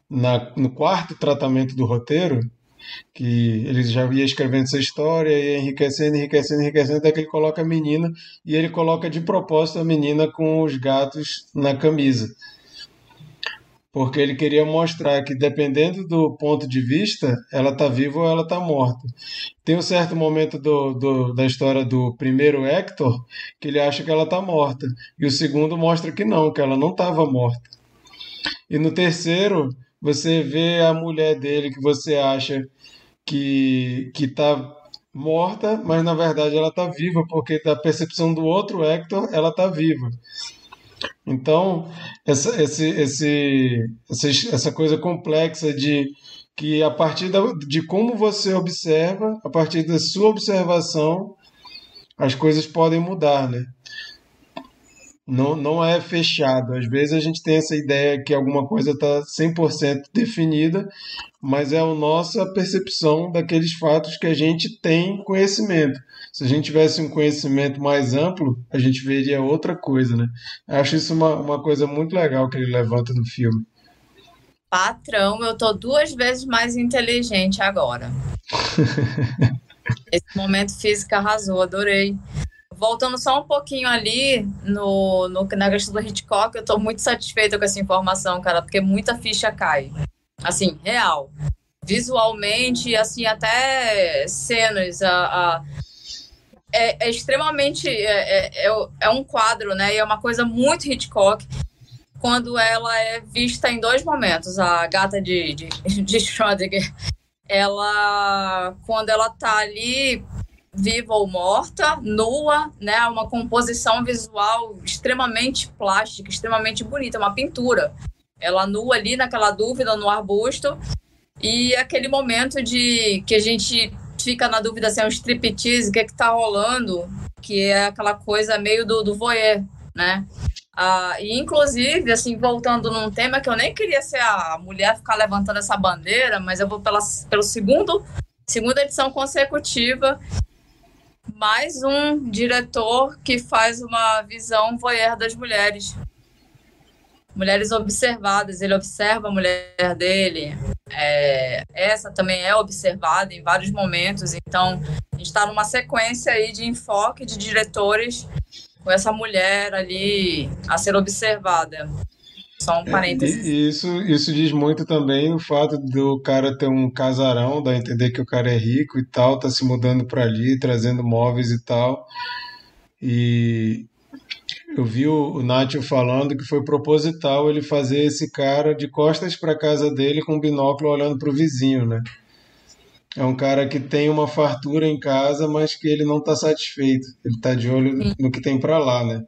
na, no quarto tratamento do roteiro, que ele já ia escrevendo essa história, e enriquecendo, enriquecendo, enriquecendo, até que ele coloca a menina, e ele coloca de propósito a menina com os gatos na camisa. Porque ele queria mostrar que dependendo do ponto de vista, ela está viva ou ela está morta. Tem um certo momento do, do, da história do primeiro Hector que ele acha que ela está morta, e o segundo mostra que não, que ela não estava morta. E no terceiro, você vê a mulher dele que você acha que que está morta, mas na verdade ela está viva, porque da percepção do outro Hector, ela está viva. Então, essa, esse, esse, essa, essa coisa complexa de que a partir da, de como você observa, a partir da sua observação, as coisas podem mudar, né? Não, não é fechado. Às vezes a gente tem essa ideia que alguma coisa está 100% definida, mas é a nossa percepção daqueles fatos que a gente tem conhecimento. Se a gente tivesse um conhecimento mais amplo, a gente veria outra coisa, né? Eu acho isso uma, uma coisa muito legal que ele levanta no filme. Patrão, eu tô duas vezes mais inteligente agora. Esse momento físico arrasou, adorei. Voltando só um pouquinho ali no, no, na questão do Hitchcock, eu tô muito satisfeita com essa informação, cara, porque muita ficha cai. Assim, real. Visualmente, assim, até cenas, a, a é, é extremamente. É, é, é, é um quadro, né? E é uma coisa muito Hitchcock quando ela é vista em dois momentos. A gata de, de, de Schrödinger, ela, quando ela tá ali viva ou morta, nua, né? Uma composição visual extremamente plástica, extremamente bonita, uma pintura. Ela nua ali naquela dúvida no arbusto e aquele momento de que a gente fica na dúvida se é um striptease, o que é que tá rolando, que é aquela coisa meio do, do voyeur, né? Ah, e inclusive, assim, voltando num tema que eu nem queria ser a mulher ficar levantando essa bandeira, mas eu vou pela, pelo segundo, segunda edição consecutiva, mais um diretor que faz uma visão voyeur das mulheres mulheres observadas. Ele observa a mulher dele. É, essa também é observada em vários momentos. Então, a gente está numa sequência aí de enfoque de diretores com essa mulher ali a ser observada. Só um é, parênteses. É, isso, isso diz muito também o fato do cara ter um casarão, dá a entender que o cara é rico e tal, tá se mudando para ali, trazendo móveis e tal. E, eu vi o, o Nacho falando que foi proposital ele fazer esse cara de costas para casa dele com um binóculo olhando para o vizinho, né? É um cara que tem uma fartura em casa, mas que ele não está satisfeito. Ele está de olho no que tem para lá, né?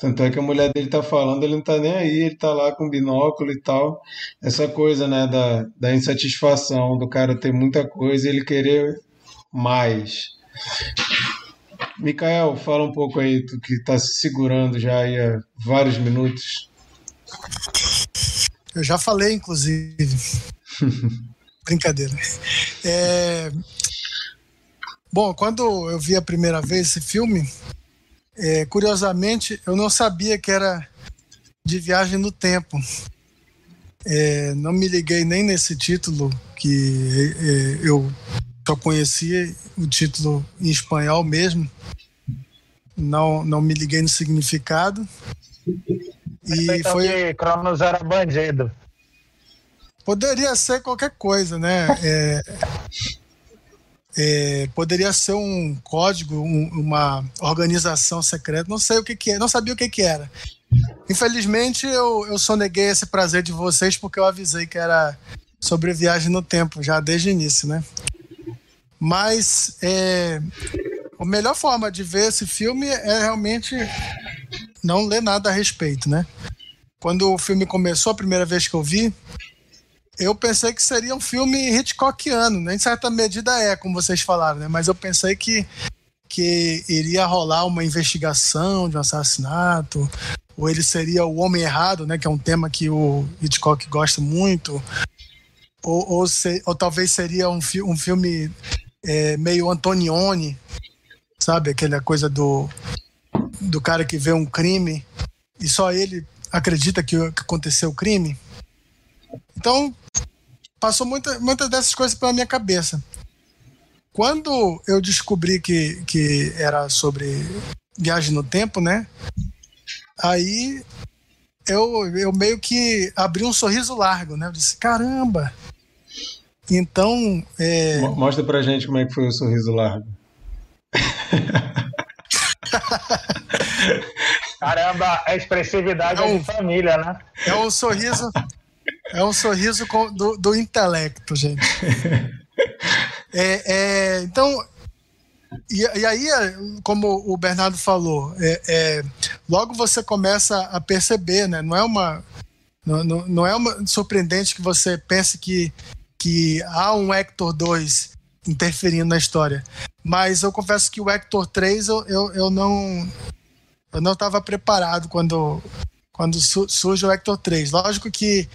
Tanto é que a mulher dele tá falando, ele não tá nem aí, ele tá lá com binóculo e tal. Essa coisa, né, da, da insatisfação, do cara ter muita coisa e ele querer mais. Mikael, fala um pouco aí, tu que está se segurando já aí há vários minutos. Eu já falei, inclusive. Brincadeira. É... Bom, quando eu vi a primeira vez esse filme, é, curiosamente, eu não sabia que era de viagem no tempo. É, não me liguei nem nesse título que é, eu só conhecia o título em espanhol mesmo. Não, não me liguei no significado. E então foi. Que Cronos era bandido. Poderia ser qualquer coisa, né? É, é, poderia ser um código, um, uma organização secreta, não sei o que, que é, não sabia o que, que era. Infelizmente, eu, eu soneguei esse prazer de vocês porque eu avisei que era sobre viagem no tempo, já desde o início, né? Mas é, a melhor forma de ver esse filme é realmente não ler nada a respeito, né? Quando o filme começou, a primeira vez que eu vi, eu pensei que seria um filme Hitchcockiano, né? Em certa medida é, como vocês falaram, né? Mas eu pensei que, que iria rolar uma investigação de um assassinato, ou ele seria o homem errado, né? Que é um tema que o Hitchcock gosta muito, ou, ou, se, ou talvez seria um, fi um filme é, meio Antonioni, sabe? Aquela coisa do, do cara que vê um crime e só ele acredita que, aconteceu o crime. Então, passou muitas muita dessas coisas pela minha cabeça. Quando eu descobri que, que era sobre viagem no tempo, né? Aí eu, eu meio que abri um sorriso largo, né? Eu disse, caramba! Então. É... Mostra pra gente como é que foi o sorriso largo. Caramba, a expressividade é, um, é de família, né? É um sorriso. É um sorriso do, do intelecto, gente. É, é, então, e, e, aí, como o Bernardo falou, é, é, logo você começa a perceber, né? Não é uma, não, não, não é uma surpreendente que você pense que, que há um Hector 2 interferindo na história. Mas eu confesso que o Hector 3 eu, eu, eu não eu não estava preparado quando, quando surge o Hector 3. Lógico que,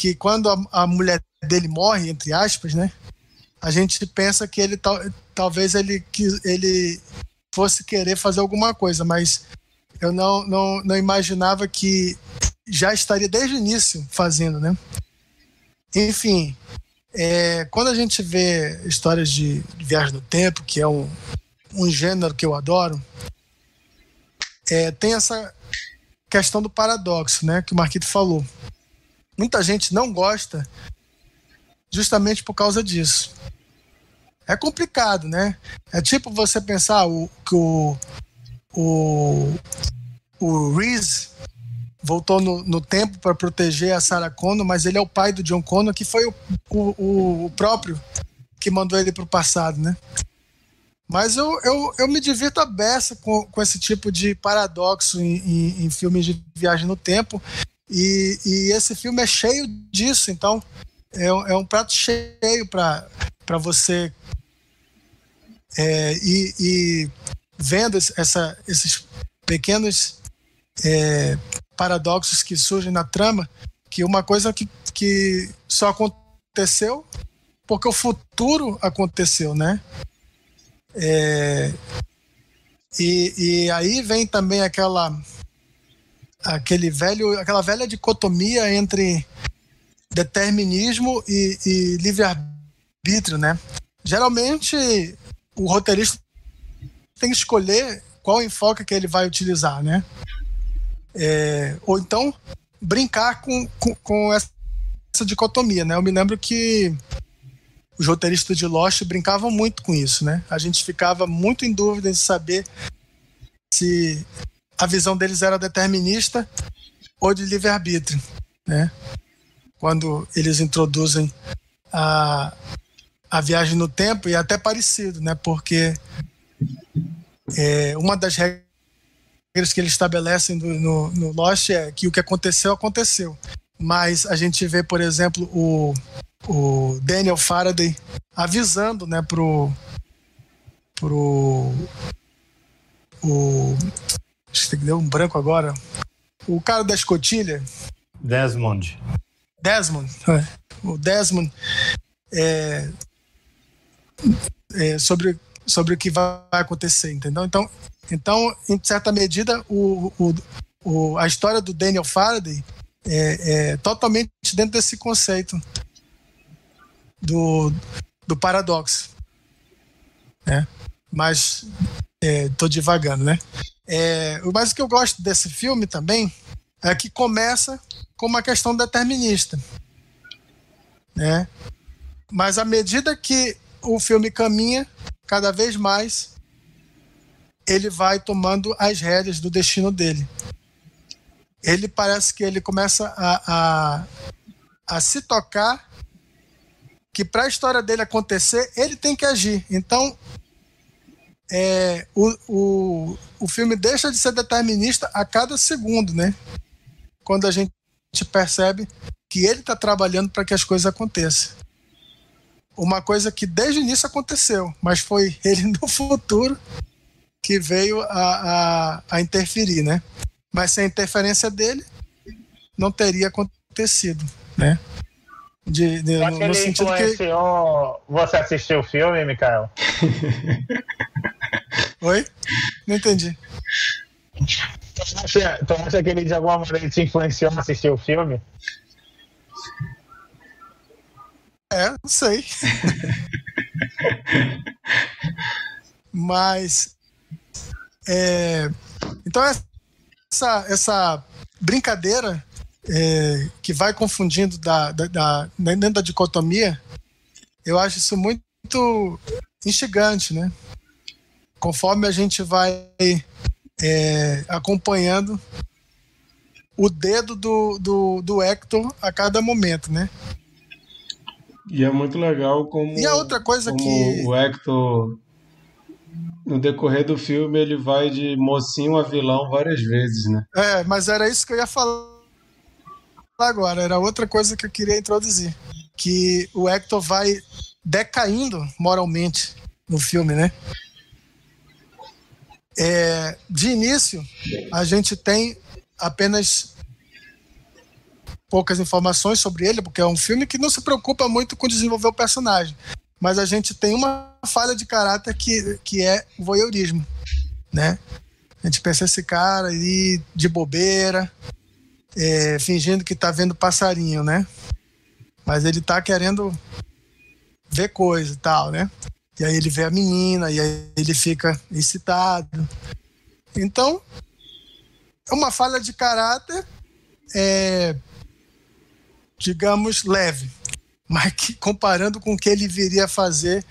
que quando a, a mulher dele morre, entre aspas, né? A gente pensa que ele tal, talvez ele, que ele fosse querer fazer alguma coisa, mas eu não, não, não imaginava que já estaria desde o início fazendo, né? Enfim, é, quando a gente vê histórias de, viagem no tempo, que é um, um gênero que eu adoro, é, tem essa questão do paradoxo, né, que o Marquito falou. Muita gente não gosta justamente por causa disso. É complicado, né? É tipo você pensar o, que o, o, o Reese voltou no, no tempo para proteger a Sarah Connor, mas ele é o pai do John Connor, que foi o, o, o próprio que mandou ele para o passado, né? Mas eu, eu, eu me divirto a beça com, com esse tipo de paradoxo em, em, em filmes de viagem no tempo. E, e, esse filme é cheio disso, então é, é um prato cheio para você é, e, e, vendo essa, esses pequenos é, paradoxos que surgem na trama, que uma coisa que, que só aconteceu porque o futuro aconteceu, né? É, e, e aí vem também aquela aquele velho aquela velha dicotomia entre determinismo e, e livre-arbítrio, né? Geralmente o roteirista tem que escolher qual enfoque que ele vai utilizar, né? É, ou então brincar com, com, com essa dicotomia, né? Eu me lembro que os roteiristas de Lost brincavam muito com isso, né? A gente ficava muito em dúvida de saber se a visão deles era determinista ou de livre-arbítrio, né? Quando eles introduzem a, a viagem no tempo, e é até parecido, né? Porque é, uma das regras que eles estabelecem no, no, Lost é que o que aconteceu, aconteceu. Mas a gente vê, por exemplo, o, o Daniel Faraday avisando, né, pro pro o acho que deu um branco agora. O cara da escotilha, Desmond. Desmond, é. o Desmond é, é, sobre sobre o que vai acontecer, entendeu? Então, então em certa medida, o, o, o a história do Daniel Faraday é, é totalmente dentro desse conceito do, do paradoxo. Né? Mas estou é, devagando, né? É, mas o que eu gosto desse filme também é que começa com uma questão determinista. Né? Mas à medida que o filme caminha, cada vez mais ele vai tomando as rédeas do destino dele. Ele parece que ele começa a, a, a se tocar que para a história dele acontecer, ele tem que agir. Então, é, o, o, o filme deixa de ser determinista a cada segundo, né? Quando a gente percebe que ele está trabalhando para que as coisas aconteçam. Uma coisa que desde o início aconteceu, mas foi ele no futuro que veio a, a, a interferir, né? Mas sem a interferência dele, não teria acontecido, né? De, de, no, no sentido que. Você assistiu o filme, Mikael? Oi? Não entendi. Tu acha, tu acha que ele de alguma maneira te influenciou a assistir o filme? É, não sei. Mas. É, então, essa, essa brincadeira é, que vai confundindo da, da, da, dentro da dicotomia, eu acho isso muito instigante, né? Conforme a gente vai é, acompanhando o dedo do, do, do Hector a cada momento, né? E é muito legal como. E a outra coisa que. O Hector, no decorrer do filme, ele vai de mocinho a vilão várias vezes, né? É, mas era isso que eu ia falar agora. Era outra coisa que eu queria introduzir. Que o Hector vai decaindo moralmente no filme, né? É, de início, a gente tem apenas poucas informações sobre ele, porque é um filme que não se preocupa muito com desenvolver o personagem. Mas a gente tem uma falha de caráter que, que é o voyeurismo, né? A gente pensa esse cara aí de bobeira, é, fingindo que tá vendo passarinho, né? Mas ele tá querendo ver coisa e tal, né? E aí ele vê a menina, e aí ele fica excitado. Então, é uma falha de caráter, é, digamos, leve, mas que comparando com o que ele viria a fazer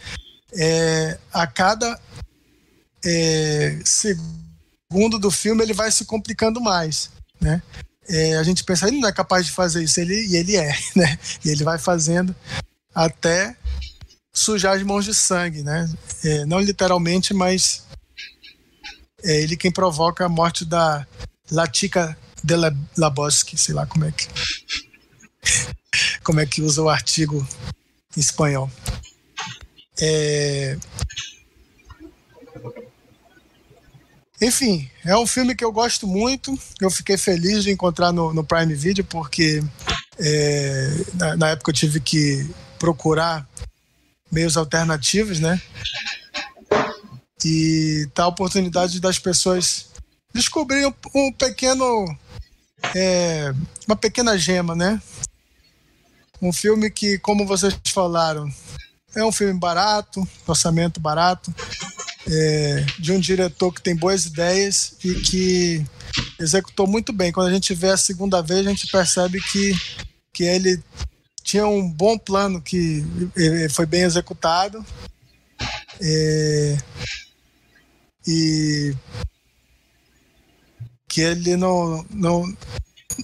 é, a cada é, segundo do filme, ele vai se complicando mais, né? É, a gente pensa, ele não é capaz de fazer isso, ele, e ele é, né? E ele vai fazendo até sujar as mãos de sangue, né? É, não literalmente, mas é ele quem provoca a morte da Latica de Laboski, sei lá como é que como é que usa o artigo em espanhol. É... Enfim, é um filme que eu gosto muito. Eu fiquei feliz de encontrar no, no Prime Video, porque é, na, na, época eu tive que procurar meios alternativos, né? E tá a oportunidade das pessoas descobrirem um, um pequeno. É, uma pequena gema, né? Um filme que, como vocês falaram, é um filme barato, orçamento barato, é, de um diretor que tem boas ideias e que executou muito bem. Quando a gente vê a segunda vez, a gente percebe que, que ele tinha um bom plano que foi bem executado. É, e que ele não, não,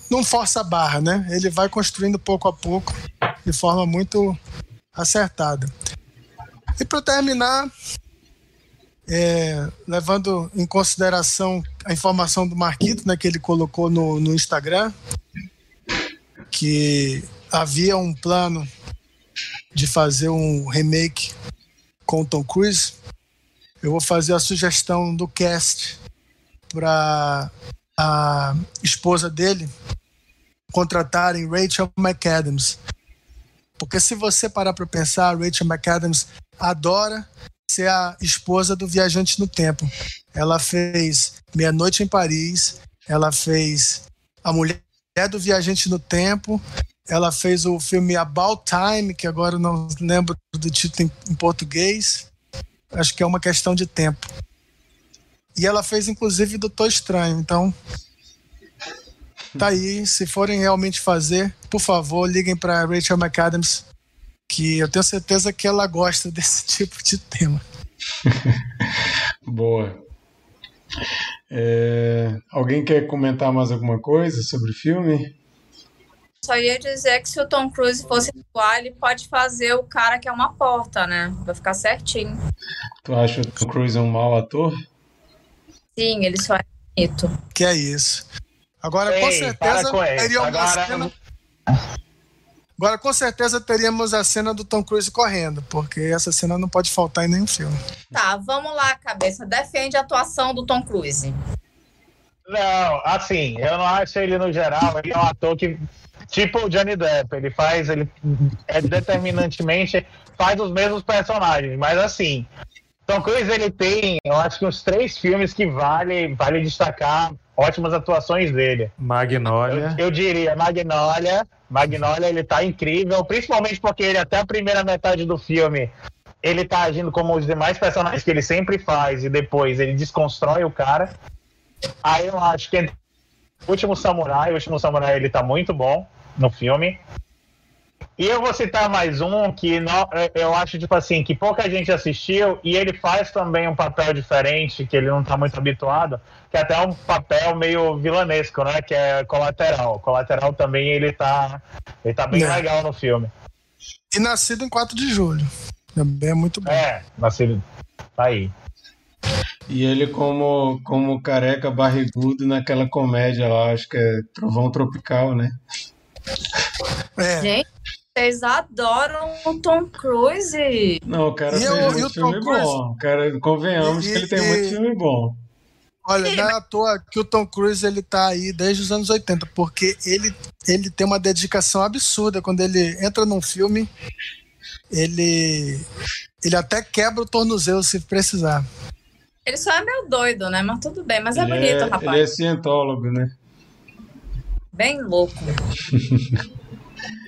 não força a barra, né? Ele vai construindo pouco a pouco de forma muito acertada. E para terminar, é, levando em consideração a informação do Marquito, né, que ele colocou no, no Instagram, que havia um plano de fazer um remake com Tom Cruise, eu vou fazer a sugestão do cast para a esposa dele contratarem Rachel McAdams. Porque se você parar para pensar, Rachel McAdams adora ser a esposa do Viajante no Tempo. Ela fez Meia Noite em Paris, ela fez A Mulher do Viajante no Tempo, ela fez o filme About Time, que agora não lembro do título em, português. Acho que é uma questão de tempo. E ela fez inclusive Doutor Estranho. Então, tá aí. Se forem realmente fazer, por favor, liguem para Rachel McAdams, que eu tenho certeza que ela gosta desse tipo de tema. Boa. É, alguém quer comentar mais alguma coisa sobre o filme? Só ia dizer que se o Tom Cruise fosse igual, ele pode fazer o cara que é uma porta, né? Vai ficar certinho. Tu acha que o Tom Cruise é um mau ator? Sim, ele só é bonito. Que é isso. Agora, Ei, com certeza, teria uma Agora... cena... Agora, com certeza, teríamos a cena do Tom Cruise correndo, porque essa cena não pode faltar em nenhum filme. Tá, vamos lá, cabeça. Defende a atuação do Tom Cruise. Não, assim, eu não acho ele no geral, ele é um ator que Tipo o Johnny Depp, ele faz, ele é determinantemente faz os mesmos personagens, mas assim, Tom Cruise ele tem, eu acho que uns três filmes que vale, vale destacar ótimas atuações dele. Magnolia. Eu, eu diria Magnolia, Magnolia ele tá incrível, principalmente porque ele até a primeira metade do filme ele tá agindo como os demais personagens que ele sempre faz e depois ele desconstrói o cara. Aí eu acho que Último Samurai. O Último Samurai ele tá muito bom no filme. E eu vou citar mais um que não, eu acho, tipo assim, que pouca gente assistiu e ele faz também um papel diferente, que ele não tá muito habituado, que é até um papel meio vilanesco, né? Que é Colateral. Colateral também ele tá, ele tá bem é. legal no filme. E nascido em 4 de julho. Também é muito bom. É, nascido. Tá aí. E ele como, como careca barrigudo naquela comédia lá, acho que é Trovão Tropical, né? É. Gente, vocês adoram o Tom Cruise. Não, o cara e tem muito filme Cruise... bom. Cara, convenhamos e, que ele tem e... muito filme bom. Olha, não é à toa que o Tom Cruise ele tá aí desde os anos 80, porque ele, ele tem uma dedicação absurda. Quando ele entra num filme, ele, ele até quebra o tornozelo se precisar. Ele só é meio doido, né? Mas tudo bem, mas é ele bonito, é, rapaz. Ele é cientólogo, né? Bem louco.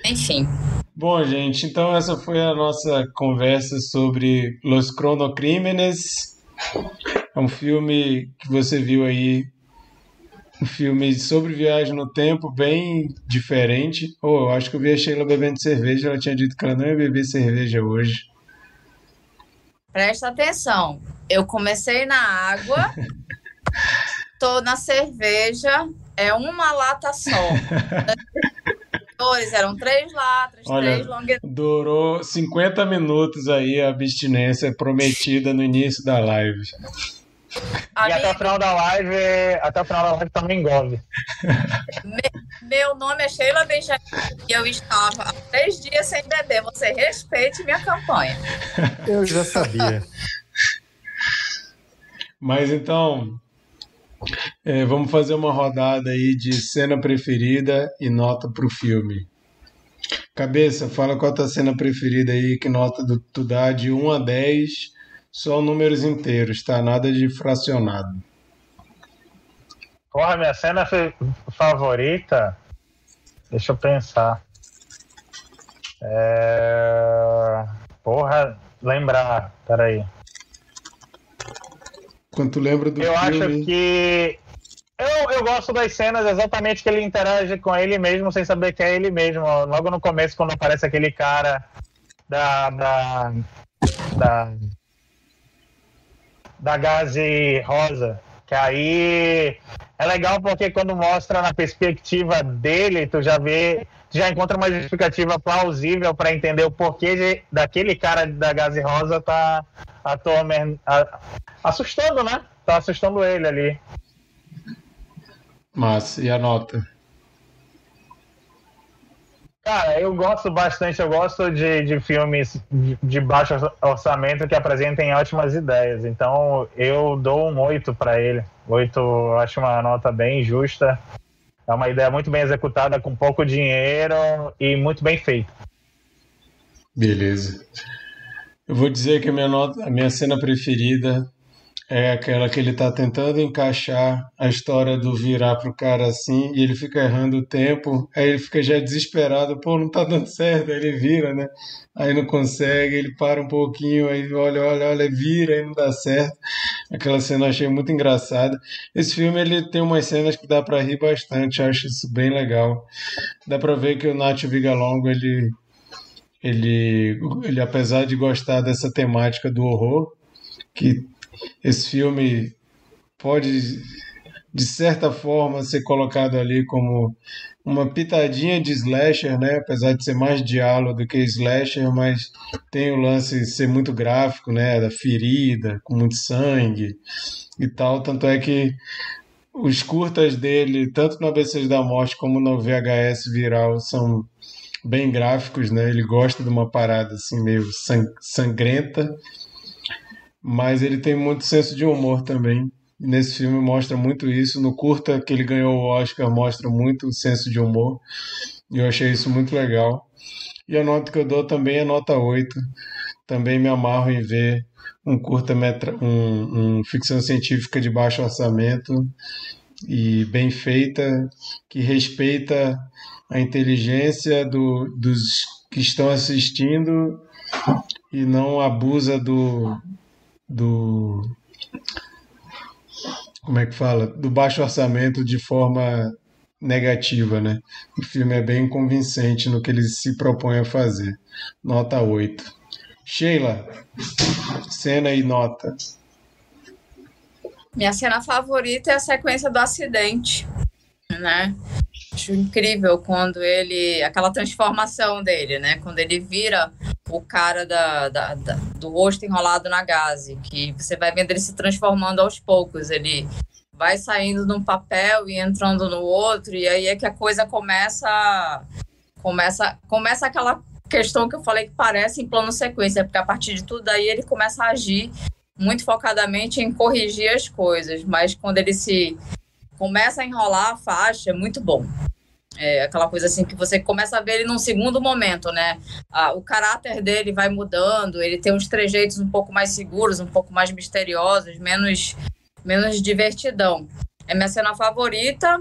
Enfim. Bom, gente, então essa foi a nossa conversa sobre Los Cronocrímenes. É um filme que você viu aí, um filme sobre viagem no tempo, bem diferente. Oh, eu acho que eu vi a Sheila bebendo cerveja, ela tinha dito que ela não ia beber cerveja hoje. Presta atenção, eu comecei na água, tô na cerveja, é uma lata só. eram três latas, Olha, três longas. Durou 50 minutos aí a abstinência prometida no início da live. E até o final da live, até o final da live também engole. Meu nome é Sheila Benjamin e eu estava há três dias sem beber. Você respeite minha campanha. Eu já sabia. Mas então, é, vamos fazer uma rodada aí de cena preferida e nota pro filme. Cabeça, fala qual a tua cena preferida aí, que nota do, tu dá de 1 a 10, só números inteiros, tá? Nada de fracionado. Porra, minha cena favorita. Deixa eu pensar. É... Porra, lembrar. Peraí. Quando tu lembra do eu filme... acho que eu, eu gosto das cenas exatamente que ele interage com ele mesmo sem saber que é ele mesmo. Logo no começo, quando aparece aquele cara da. da. da, da Gaze Rosa. Que aí é legal porque quando mostra na perspectiva dele, tu já vê, já encontra uma justificativa plausível para entender o porquê de, daquele cara da Gaze Rosa tá atualmente assustando, né? Tá assustando ele ali. Mas e a nota? Cara, eu gosto bastante, eu gosto de, de filmes de, de baixo orçamento que apresentem ótimas ideias. Então eu dou um 8 para ele. 8 eu acho uma nota bem justa. É uma ideia muito bem executada, com pouco dinheiro e muito bem feita. Beleza. Eu vou dizer que a minha, nota, a minha cena preferida é aquela que ele tá tentando encaixar a história do virar pro cara assim e ele fica errando o tempo, aí ele fica já desesperado, pô, não tá dando certo, aí ele vira, né? Aí não consegue, ele para um pouquinho, aí olha, olha, olha, vira, aí não dá certo. Aquela cena eu achei muito engraçada. Esse filme ele tem umas cenas que dá para rir bastante, acho isso bem legal. Dá para ver que o Nath Vigalongo ele ele, ele apesar de gostar dessa temática do horror, que esse filme pode de certa forma ser colocado ali como uma pitadinha de slasher, né? Apesar de ser mais diálogo do que slasher, mas tem o lance de ser muito gráfico, né? Da ferida, com muito sangue e tal. Tanto é que os curtas dele, tanto no ABC da Morte como no VHS Viral, são bem gráficos, né? Ele gosta de uma parada assim meio sangrenta, mas ele tem muito senso de humor também. Nesse filme mostra muito isso. No curta que ele ganhou o Oscar mostra muito o senso de humor. E eu achei isso muito legal. E a nota que eu dou também é nota 8. Também me amarro em ver um curta metra, um, um ficção científica de baixo orçamento e bem feita, que respeita a inteligência do, dos que estão assistindo e não abusa do, do como é que fala? Do baixo orçamento de forma negativa, né? O filme é bem convincente no que ele se propõe a fazer. Nota 8. Sheila, cena e nota. Minha cena favorita é a sequência do acidente, né? Acho incrível quando ele. aquela transformação dele, né? Quando ele vira o cara da, da, da, do rosto enrolado na gaze, que você vai vendo ele se transformando aos poucos. Ele vai saindo de um papel e entrando no outro, e aí é que a coisa começa. Começa, começa aquela questão que eu falei que parece em plano sequência, porque a partir de tudo aí ele começa a agir muito focadamente em corrigir as coisas, mas quando ele se começa a enrolar a faixa, é muito bom. É aquela coisa assim que você começa a ver ele num segundo momento, né? Ah, o caráter dele vai mudando, ele tem uns trejeitos um pouco mais seguros, um pouco mais misteriosos, menos, menos divertidão. É minha cena favorita.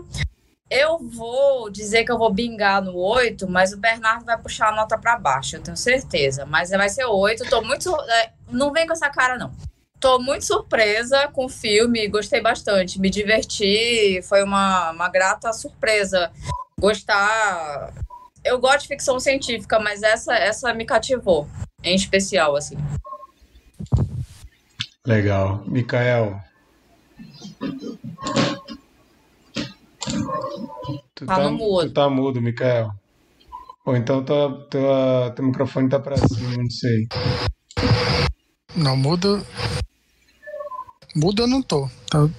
Eu vou dizer que eu vou bingar no 8, mas o Bernardo vai puxar a nota para baixo, eu tenho certeza. Mas vai ser 8. Tô muito. É, não vem com essa cara, não. Tô muito surpresa com o filme, gostei bastante, me diverti, foi uma, uma grata surpresa. Gostar. Eu gosto de ficção científica, mas essa, essa me cativou, em especial, assim. Legal. Mikael. Tu tá, tá mudo. Tu tá mudo, Mikael. Ou então tua, tua, teu microfone tá pra cima, não sei. Não, muda. Muda eu não tô. Tá...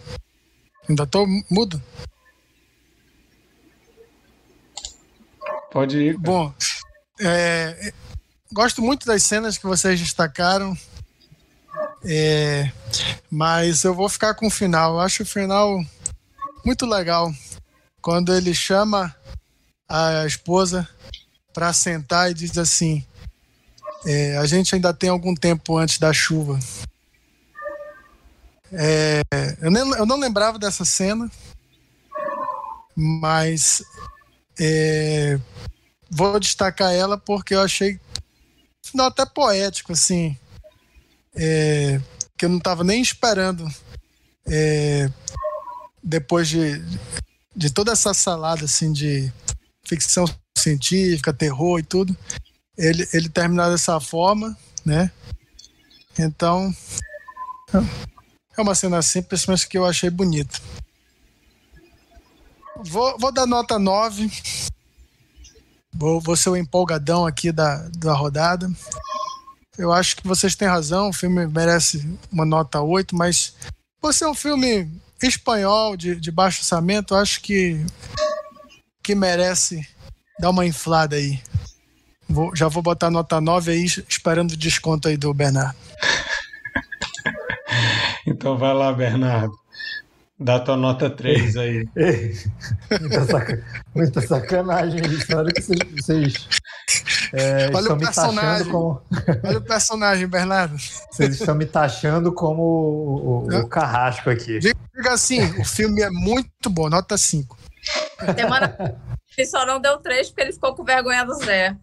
Ainda tô mudo. Pode ir. Cara. Bom, é, gosto muito das cenas que vocês destacaram. É, mas eu vou ficar com o final. Eu acho o final muito legal. Quando ele chama a esposa para sentar e diz assim: é, A gente ainda tem algum tempo antes da chuva. É, eu, nem, eu, não lembrava dessa cena, mas é, vou destacar ela porque eu achei final até poético, assim, é, que eu não estava nem esperando é, depois de, de toda essa salada assim de ficção científica, terror e tudo, ele, ele terminar dessa forma, né? Então, é uma cena simples, mas que eu achei bonita. Vou, vou dar nota 9. Vou, vou ser o empolgadão aqui da, da rodada. Eu acho que vocês têm razão, o filme merece uma nota 8, mas por ser um filme espanhol de, de baixo orçamento, acho que, que merece dar uma inflada aí. Vou, já vou botar nota 9 aí, esperando o desconto aí do Bernardo. Então vai lá, Bernardo. Dá tua nota 3 aí. muita, saca... muita, sacanagem isso. Olha que vocês, vocês é, Olha o personagem. Como... Olha o personagem, Bernardo. Vocês estão me taxando como o, o, o carrasco aqui. Diga assim, o filme é muito bom, nota 5. Semana... Ele só não deu 3 porque ele ficou com vergonha do Zé.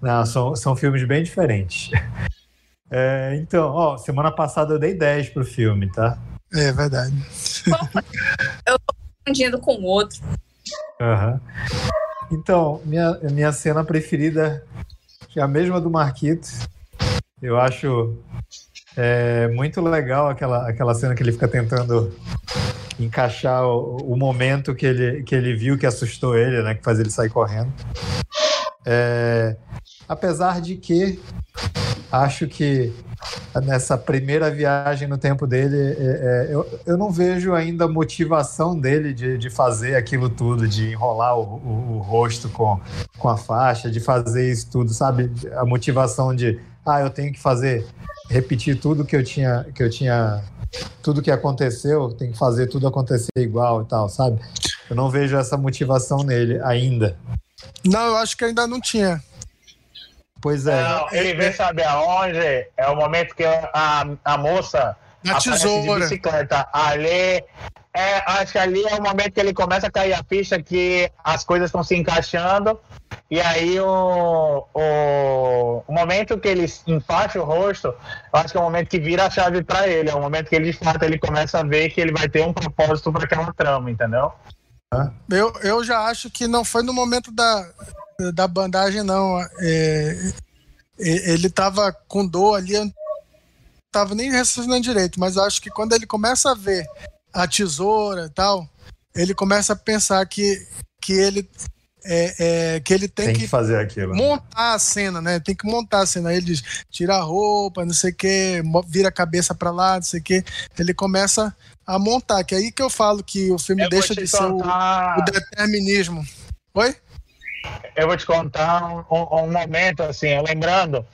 Não, são, são filmes bem diferentes. É, então, ó, semana passada eu dei 10 pro filme, tá? É verdade. Eu tô confundindo com o outro. Uhum. Então, minha, minha cena preferida é a mesma do Marquitos. Eu acho é, muito legal aquela, aquela cena que ele fica tentando encaixar o, o, momento que ele, que ele viu que assustou ele, né? Que faz ele sair correndo. É, apesar de que acho que nessa primeira viagem no tempo dele, é, é, eu, eu não vejo ainda a motivação dele de, de fazer aquilo tudo, de enrolar o, o, o, rosto com, com a faixa, de fazer isso tudo, sabe? A motivação de, ah, eu tenho que fazer, repetir tudo que eu tinha, que eu tinha, tudo que aconteceu, tem que fazer tudo acontecer igual e tal, sabe? Eu não vejo essa motivação nele ainda. Não, eu acho que ainda não tinha. Pois é. Não, ele vê, sabe aonde? É o momento que a, a moça na tesoura. de bicicleta. Ali, é, acho que ali é o momento que ele começa a cair a ficha que as coisas estão se encaixando E aí o, o, o momento que ele enfaixa o rosto, eu acho que é o momento que vira a chave para ele. É o momento que ele, de fato, ele começa a ver que ele vai ter um propósito para aquela trama, entendeu? Eu, eu já acho que não foi no momento da, da bandagem, não. É, ele tava com dor ali, eu não tava nem raciocinando direito, mas acho que quando ele começa a ver a tesoura e tal, ele começa a pensar que, que ele é, é, que ele tem, Tem que, que fazer aquilo. né? montar a cena, né? Tem que montar a cena. Aí Ele diz, tira a roupa, não sei o que, vira a cabeça pra lá, não sei o que. Ele começa a montar, que é aí que eu falo que o filme Eu deixa de ser o, o determinismo. Oi? Eu vou te contar um, um- momento, assim, lembrando.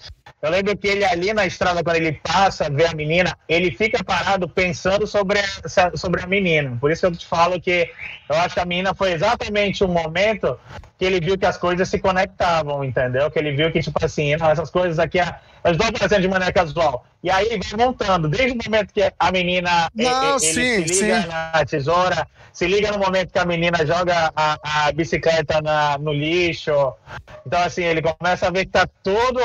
Eu lembro que ele ali na estrada, quando ele passa, vê a menina, ele fica parado pensando sobre essa, sobre a menina. Por isso que eu te falo que eu acho que a menina foi exatamente o momento que ele viu que as coisas se conectavam, entendeu? Que ele viu que, tipo assim, não, essas coisas aqui, ah, elas estão acontecendo de maneira casual. E aí ele vai montando, desde o momento que a menina Não, eh, sim, ele se liga sim. na tesoura, se liga no momento que a menina joga a, a bicicleta na- no lixo. Então, assim, ele começa a ver que tá tudo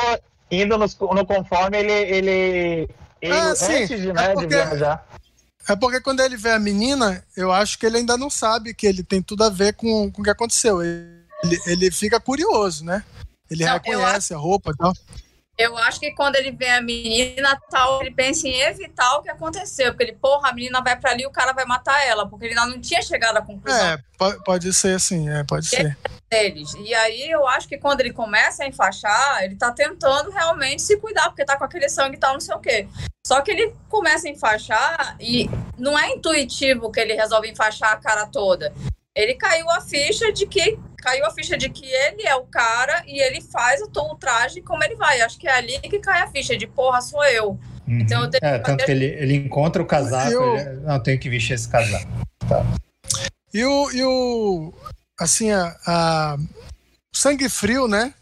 indo nos- no, conforme ele, ele, ele Ah, sim. antes de, É né, de porque- viajar. É porque quando ele vê a menina, eu acho que ele ainda não sabe que ele tem tudo a ver com, com o que aconteceu. Ele, ele fica curioso, né? Ele Não, reconhece a roupa e tal. Eu acho que quando ele vê a menina, tal, ele pensa em evitar o que aconteceu. Porque ele, porra, a menina vai pra ali e o cara vai matar ela. Porque ele ainda não tinha chegado à conclusão É, po- pode ser assim, é, pode ser. deles. E aí eu acho que quando ele começa a enfaixar, ele tá tentando realmente se cuidar, porque tá com aquele sangue e tal, não sei o quê. Só que ele começa a enfaixar e não é intuitivo que ele resolve enfaixar a cara toda. Ele caiu a ficha de que caiu a ficha de que ele é o cara e ele faz o, tom- o traje como ele vai. Acho que é ali que cai a ficha de porra, sou eu. Uhum. Então eu tenho É, que tanto que ele, ele encontra o casaco, Eu- ele, não, eu tenho que vestir esse casaco. E o, e o assim, a, a- o sangue frio, né?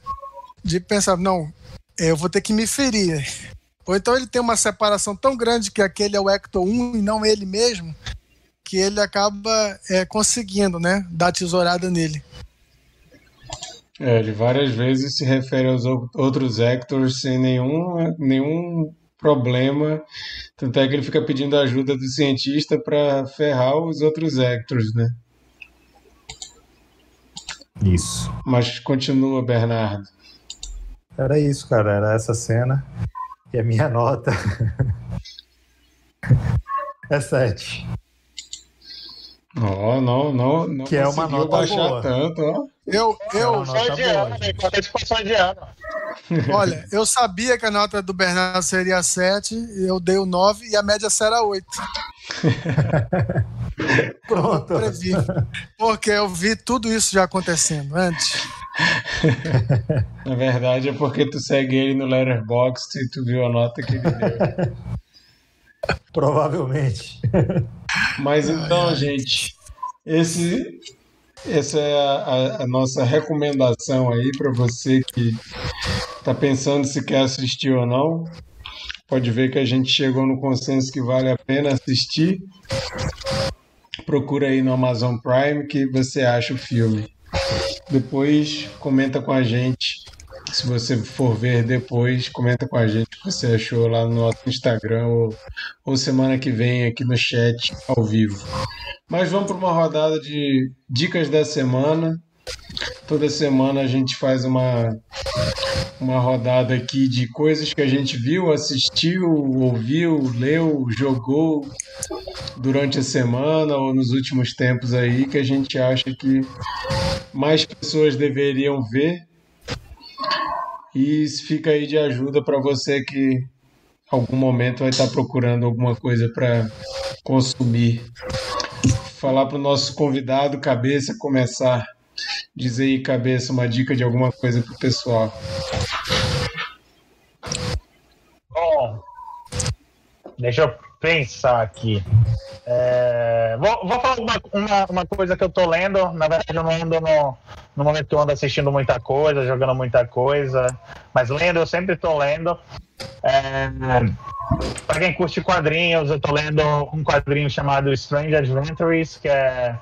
De pensar, não, eu vou ter que me ferir. Ou então ele tem uma separação tão grande que aquele é o Hector 1 e não ele mesmo, que ele acaba é, conseguindo, né? Dar tesourada nele. É, ele várias vezes se refere aos ou- outros Hectors sem nenhum, nenhum problema. Tanto é que ele fica pedindo ajuda do cientista para ferrar os outros Hectors, né? Isso. Mas continua, Bernardo. Era isso, cara. Era essa cena. E a minha nota é 7. Ó, não, não, não Que é uma nota baixar boa. tanto, ó. Eu, eu, Não, não. Né? Foi de ano. olha, eu sabia que a nota do Bernardo seria 7, eu dei o 9 e a média será 8. Pronto. Previ. Porque eu vi tudo isso já acontecendo antes. Na verdade é porque tu segue ele no Letterboxd e tu viu a nota que ele deu. Provavelmente. Mas então, gente, esse, essa é a, a- a nossa recomendação aí para você que está pensando se quer assistir ou não. Pode ver que a gente chegou no consenso que vale a pena assistir. Procura aí no Amazon Prime que você acha o filme. Depois comenta com a gente. Se você for ver depois, comenta com a gente o que você achou lá no nosso Instagram ou, ou semana que vem aqui no chat ao vivo. Mas vamos para uma rodada de dicas da semana. Toda semana a gente faz uma, uma rodada aqui de coisas que a gente viu, assistiu, ouviu, leu, jogou durante a semana ou nos últimos tempos aí que a gente acha que mais pessoas deveriam ver. E isso fica aí de ajuda para você que em algum momento vai estar procurando alguma coisa para consumir. Falar para o nosso convidado, cabeça, começar. Diz aí, cabeça, uma dica de alguma coisa pro pessoal. Bom, deixa eu pensar aqui. É, vou, vou falar uma, uma, uma coisa que eu tô lendo. Na verdade, eu não ando no, no momento que eu ando assistindo muita coisa, jogando muita coisa. Mas lendo, eu sempre tô lendo. É, para quem curte quadrinhos, eu tô lendo um quadrinho chamado Strange Adventures, que é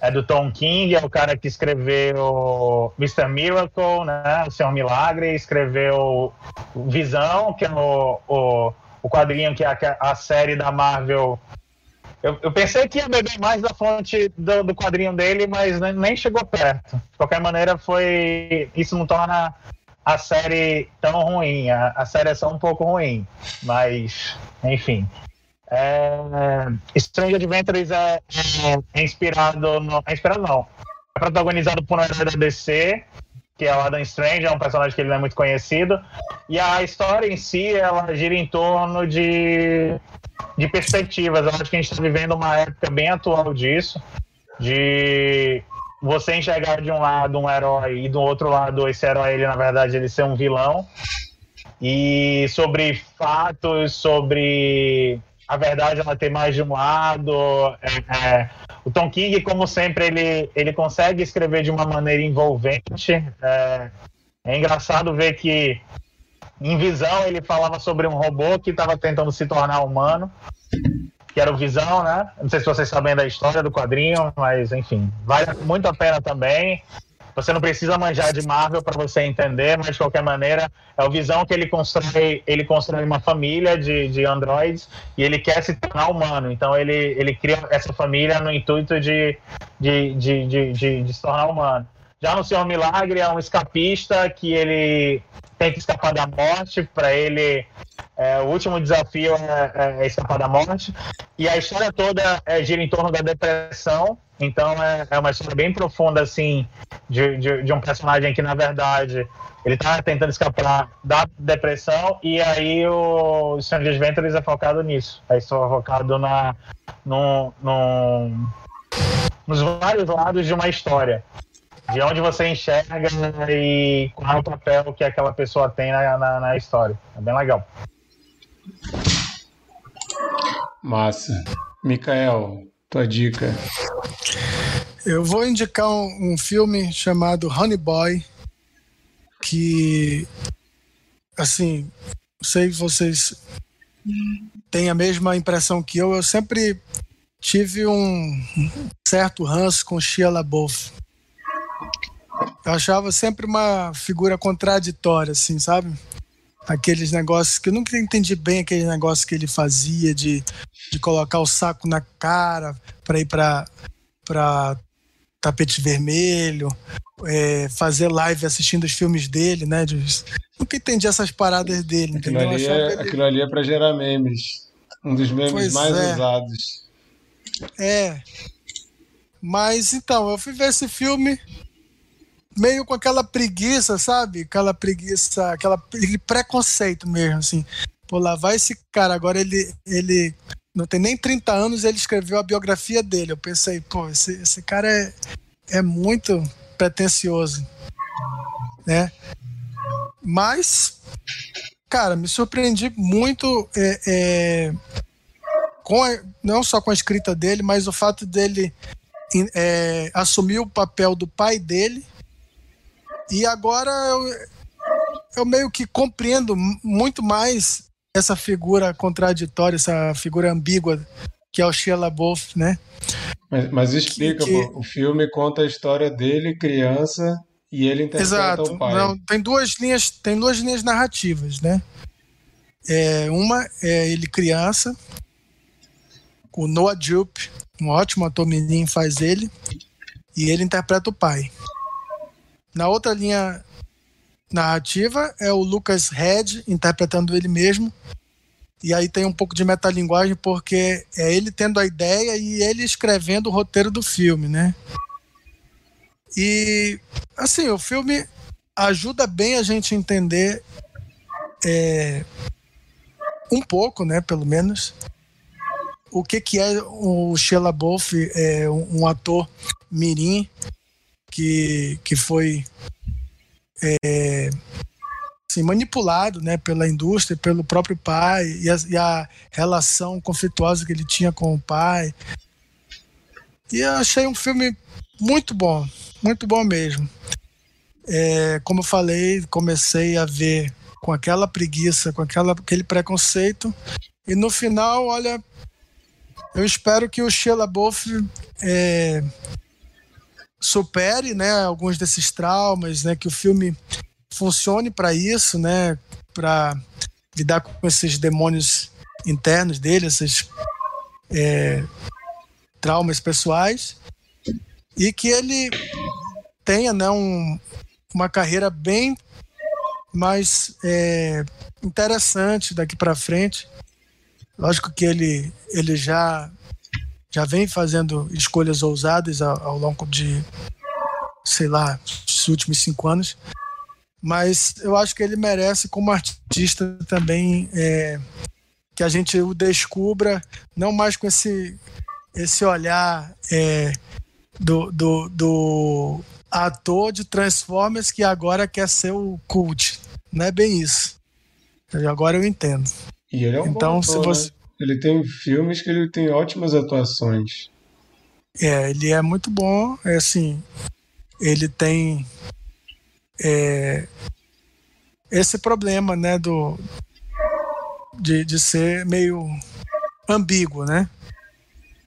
é do Tom King, é o cara que escreveu Mr. Miracle, né? O Senhor Milagre, escreveu Visão, que é o, o, o quadrinho que é a, a série da Marvel. Eu, eu, pensei que ia beber mais da fonte do, do quadrinho dele, mas nem chegou perto. De qualquer maneira, foi. Isso não torna a série tão ruim. A, a série é só um pouco ruim. Mas, enfim. É, Strange Adventures é, é, é, inspirado no, é inspirado não é protagonizado por um herói da DC que é o Adam Strange é um personagem que ele não é muito conhecido e a história em si ela gira em torno de de perspectivas eu acho que a gente está vivendo uma época bem atual disso de você enxergar de um lado um herói e do outro lado esse herói ele na verdade ele ser um vilão e sobre fatos sobre a verdade ela tem mais de um lado. É, é, o Tom King, como sempre, ele, ele consegue escrever de uma maneira envolvente. É, é engraçado ver que em Visão ele falava sobre um robô que estava tentando se tornar humano, que era o Visão, né? Não sei se vocês sabem da história do quadrinho, mas enfim, vale muito a pena também. Você não precisa manjar de Marvel para você entender, mas de qualquer maneira é o Visão que ele constrói, ele constrói uma família de, de androids e ele quer se tornar humano. Então ele, ele cria essa família no intuito de, de, de, de, de, de se tornar humano. Já no Senhor Milagre é um escapista que ele tem que escapar da morte, para ele é, o último desafio é, é, escapar da morte. E a história toda é, gira em torno da depressão então é, é uma história bem profunda, assim, de, de, de, um personagem que, na verdade, ele tá tentando escapar da depressão e aí o Stranger Adventures é focado nisso. É focado na, no, no, nos vários lados de uma história. De onde você enxerga e qual é o papel que aquela pessoa tem na, na, na história. É bem legal. Massa. Mikael, tua dica. Eu vou indicar um, um filme chamado Honey Boy, que, assim, sei se vocês têm a mesma impressão que eu. Eu sempre tive um certo ranço com Shia LaBeouf. Eu achava sempre uma figura contraditória, assim, sabe? aqueles negócios que eu nunca entendi bem aquele negócio que ele fazia de, de colocar o saco na cara para ir para tapete vermelho, é, fazer live assistindo os filmes dele, né? De, nunca entendi essas paradas dele. Aquilo, ali é, ele... aquilo ali é para gerar memes. Um dos memes pois mais é. usados. É. Mas então, eu fui ver esse filme meio com aquela preguiça, sabe? Aquela preguiça, aquela, aquele preconceito mesmo, assim. Pô, lá vai esse cara, agora ele, ele não tem nem 30 anos ele escreveu a biografia dele. Eu pensei, pô, esse, esse cara é, é muito pretencioso, né? Mas, cara, me surpreendi muito é, é, com a, não só com a escrita dele, mas o fato dele é, assumir o papel do pai dele e agora eu, eu meio que compreendo muito mais essa figura contraditória, essa figura ambígua que é o Shia LaBeouf, né? Mas, mas explica, que, que... o filme conta a história dele, criança, e ele interpreta Exato. o pai. Não, tem duas linhas, tem duas linhas narrativas, né? É, uma é ele criança, o Noah Jupe, um ótimo ator menino faz ele, e ele interpreta o pai. Na outra linha narrativa é o Lucas Red interpretando ele mesmo. E aí tem um pouco de metalinguagem porque é ele tendo a ideia e ele escrevendo o roteiro do filme, né? E assim, o filme ajuda bem a gente entender é, um pouco, né, pelo menos, o que que é o Sheila Boff, é, um ator mirim que, que foi é, assim, manipulado né, pela indústria, pelo próprio pai, e a, e a, relação conflituosa que ele tinha com o pai. E eu achei um filme muito bom, muito bom mesmo. É, como eu falei, comecei a ver com aquela preguiça, com aquela, aquele preconceito, e no final, olha, eu espero que o Sheila Boff é, supere, né, alguns desses traumas, né, que o filme funcione para isso, né, para lidar com esses demônios internos dele, esses é, traumas pessoais, e que ele tenha né, um, uma carreira bem mais é, interessante daqui para frente. Lógico que ele, ele já, já vem fazendo escolhas ousadas ao, longo de, sei lá, os últimos cinco anos, mas eu acho que ele merece, como artista, também é, que a gente o descubra, não mais com esse, esse olhar é, do, do, do ator de Transformers que agora quer ser o cult. Não é bem isso. Agora eu entendo. E ele é um então, se você... Né? Ele tem filmes que ele tem ótimas atuações. É, ele é muito bom. É assim, ele tem é, esse problema, né, do de, de ser meio ambíguo, né,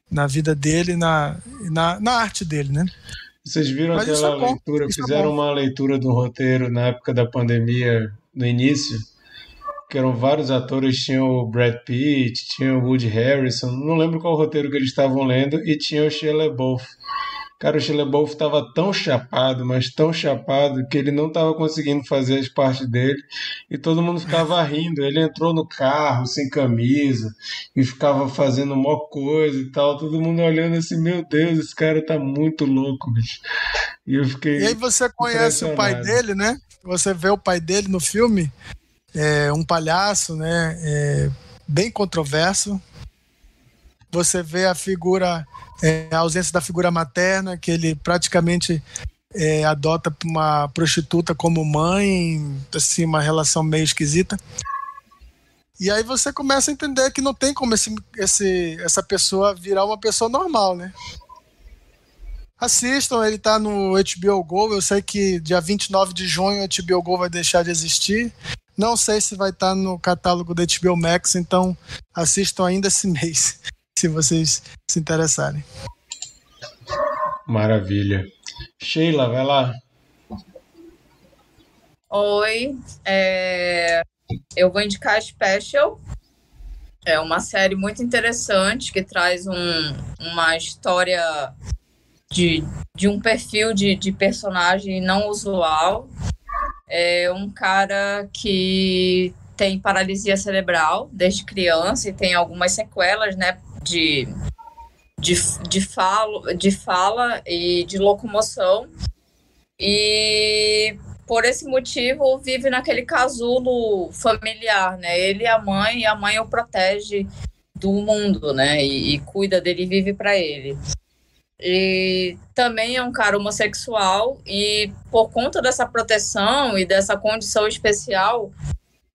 na vida dele, na, na, na arte dele, né. Vocês viram Mas aquela é leitura? Fizeram é uma leitura do roteiro na época da pandemia, no início, que eram vários atores, tinha o Brad Pitt, tinha o Woody Harrison, não lembro qual roteiro que eles estavam lendo, e tinha o Shia LaBeouf. Cara, o Shilebov estava tão chapado, mas tão chapado, que ele não estava conseguindo fazer as partes dele e todo mundo ficava rindo. Ele entrou no carro sem camisa e ficava fazendo mó coisa e tal. Todo mundo olhando assim: Meu Deus, esse cara tá muito louco, bicho. E eu fiquei. E aí você conhece o pai dele, né? Você vê o pai dele no filme, é um palhaço, né? É bem controverso. Você vê a figura é, a ausência da figura materna, que ele praticamente é, adota uma prostituta como mãe, assim, uma relação meio esquisita. E aí você começa a entender que não tem como esse, esse, essa pessoa virar uma pessoa normal, né? Assistam, ele tá no HBO Go. Eu sei que dia 29 de junho o HBO Go vai deixar de existir. Não sei se vai estar tá no catálogo da HBO Max, então assistam ainda esse mês se vocês se interessarem. Maravilha. Sheila, vai lá. Oi, é... eu vou indicar a Special. É uma série muito interessante que traz um, uma história de, de um perfil de, de personagem não usual. É um cara que tem paralisia cerebral desde criança e tem algumas sequelas, né, de, de, de, falo, de fala e de locomoção. E por esse motivo vive naquele casulo familiar, né? Ele e a mãe, e a mãe o protege do mundo, né? E, e cuida dele vive para ele. E também é um cara homossexual e por conta dessa proteção e dessa condição especial,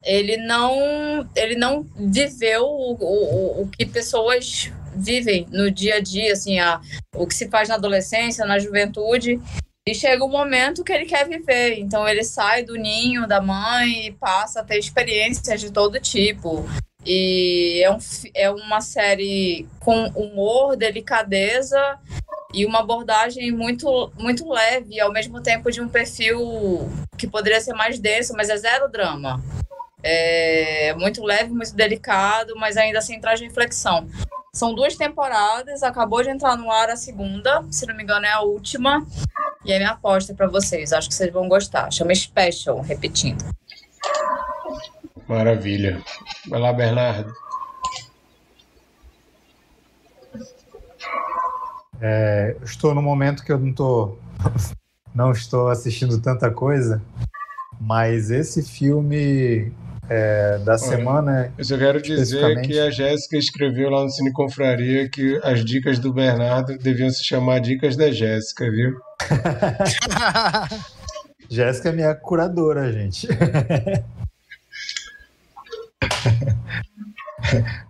ele não ele não viveu o, o, o que pessoas vivem no dia a dia, assim, a, o que se faz na adolescência, na juventude, e chega um momento que ele quer viver. Então ele sai do ninho da mãe e passa a ter experiências de todo tipo. E é, um, é uma série com humor, delicadeza e uma abordagem muito, muito leve, ao mesmo tempo de um perfil que poderia ser mais denso, mas é zero drama. É muito leve, muito delicado, mas ainda assim traz reflexão. São duas temporadas, acabou de entrar no ar a segunda, se não me engano é a última. E é minha aposta para vocês, acho que vocês vão gostar. Chama Special, repetindo. Maravilha. Vai lá, Bernardo. É, estou no momento que eu não estou não estou assistindo tanta coisa, mas esse filme é, da Olha, semana. Eu só quero dizer que a Jéssica escreveu lá no Cine Confraria que as dicas do Bernardo deviam se chamar Dicas da Jéssica, viu? Jéssica é minha curadora, gente.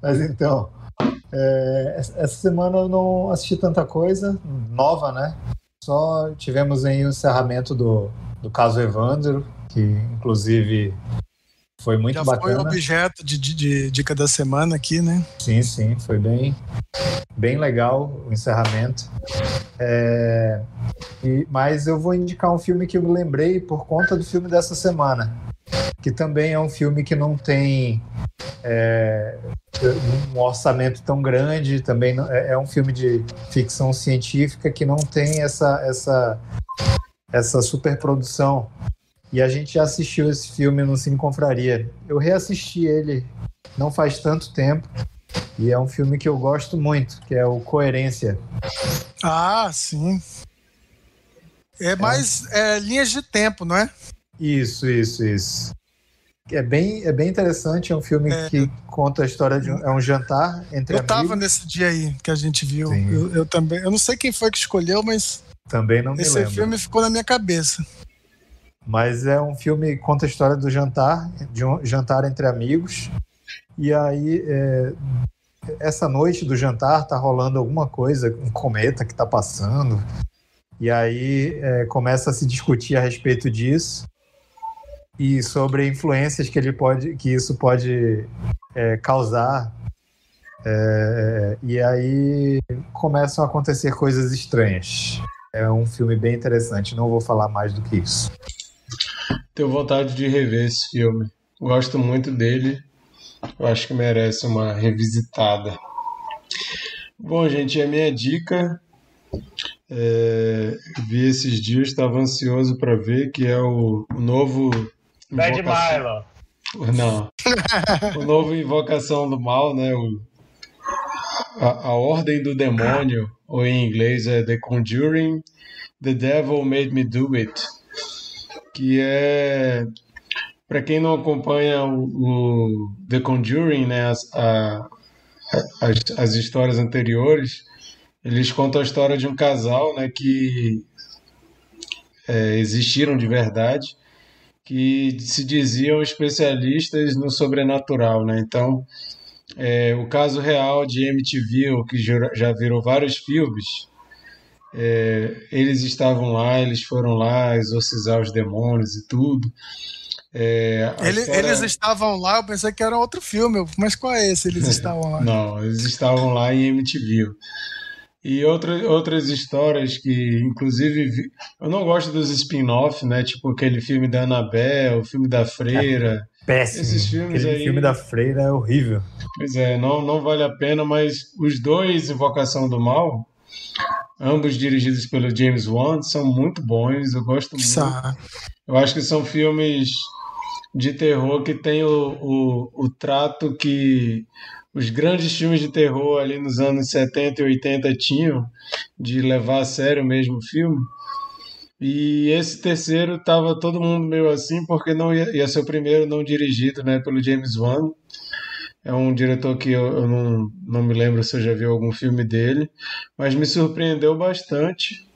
Mas então, é, essa semana eu não assisti tanta coisa nova, né? Só tivemos aí o encerramento do, do caso Evandro, que inclusive Foi muito Já bacana. foi objeto de, de, de dica da semana aqui, né? Sim, sim, foi bem, bem legal o encerramento. É, e, mas eu vou indicar um filme que eu me lembrei por conta do filme dessa semana, que também é um filme que não tem é, um orçamento tão grande, também não- é, é um filme de ficção científica que não tem essa essa essa superprodução. E a gente já assistiu esse filme no Cine Confraria. Eu reassisti ele não faz tanto tempo. E é um filme que eu gosto muito, que é o Coerência. Ah, sim. É mais é, linhas de tempo, não é? Isso, isso, isso. É bem, é bem interessante, é um filme É. que conta a história de um, é um jantar entre Eu tava amigos. nesse dia aí que a gente viu. Eu, eu também. Eu não sei quem foi que escolheu, mas Também não me esse lembro. filme ficou na minha cabeça. Mas é um filme que conta a história do jantar, de um jantar entre amigos. E aí, é, essa noite do jantar tá rolando alguma coisa, um cometa que tá passando. E aí é, começa a se discutir a respeito disso e sobre influências que ele pode, que isso pode é, causar. É, e aí começam a acontecer coisas estranhas. É um filme bem interessante. Não vou falar mais do que isso. Tenho vontade de rever esse filme. Gosto muito dele. Eu acho que merece uma revisitada. Bom, gente, a minha dica. É, vi esses dias, estava ansioso para ver, que é o, o novo. Bad Milo. Não. o novo Invocação do Mal, né? O, a, a Ordem do Demônio, ou em inglês é The Conjuring, The Devil Made Me Do It, que é para quem não acompanha o, o The Conjuring, né? As, a- as, as histórias anteriores, eles contam a história de um casal, né? Que é, existiram de verdade que se diziam especialistas no sobrenatural, né? Então, é, o caso real de MTV, que já virou vários filmes, é, eles estavam lá, eles foram lá exorcizar os demônios e tudo. É, Ele- história- Eles estavam lá, eu pensei que era outro filme, mas qual é esse? Eles estavam lá. Não, eles estavam lá em MTV. E outra, outras histórias que, inclusive, eu não gosto dos spin-off, né? Tipo aquele filme da Annabelle, o filme da Freira. Péssimo. Esses filmes Aquele aí- filme da Freira é horrível. Pois é, não, não vale a pena, mas os dois Invocação do Mal, ambos dirigidos pelo James Wan, são muito bons. Eu gosto muito. Sa- Eu acho que são filmes de terror que tem o, o, o trato que os grandes filmes de terror ali nos anos 70 e 80 tinham, de levar a sério mesmo o filme. E esse terceiro tava todo mundo meio assim, porque não ia, ia ser o primeiro não dirigido né, pelo James Wan. É um diretor que eu, eu não, não me lembro se eu já vi algum filme dele, mas me surpreendeu bastante.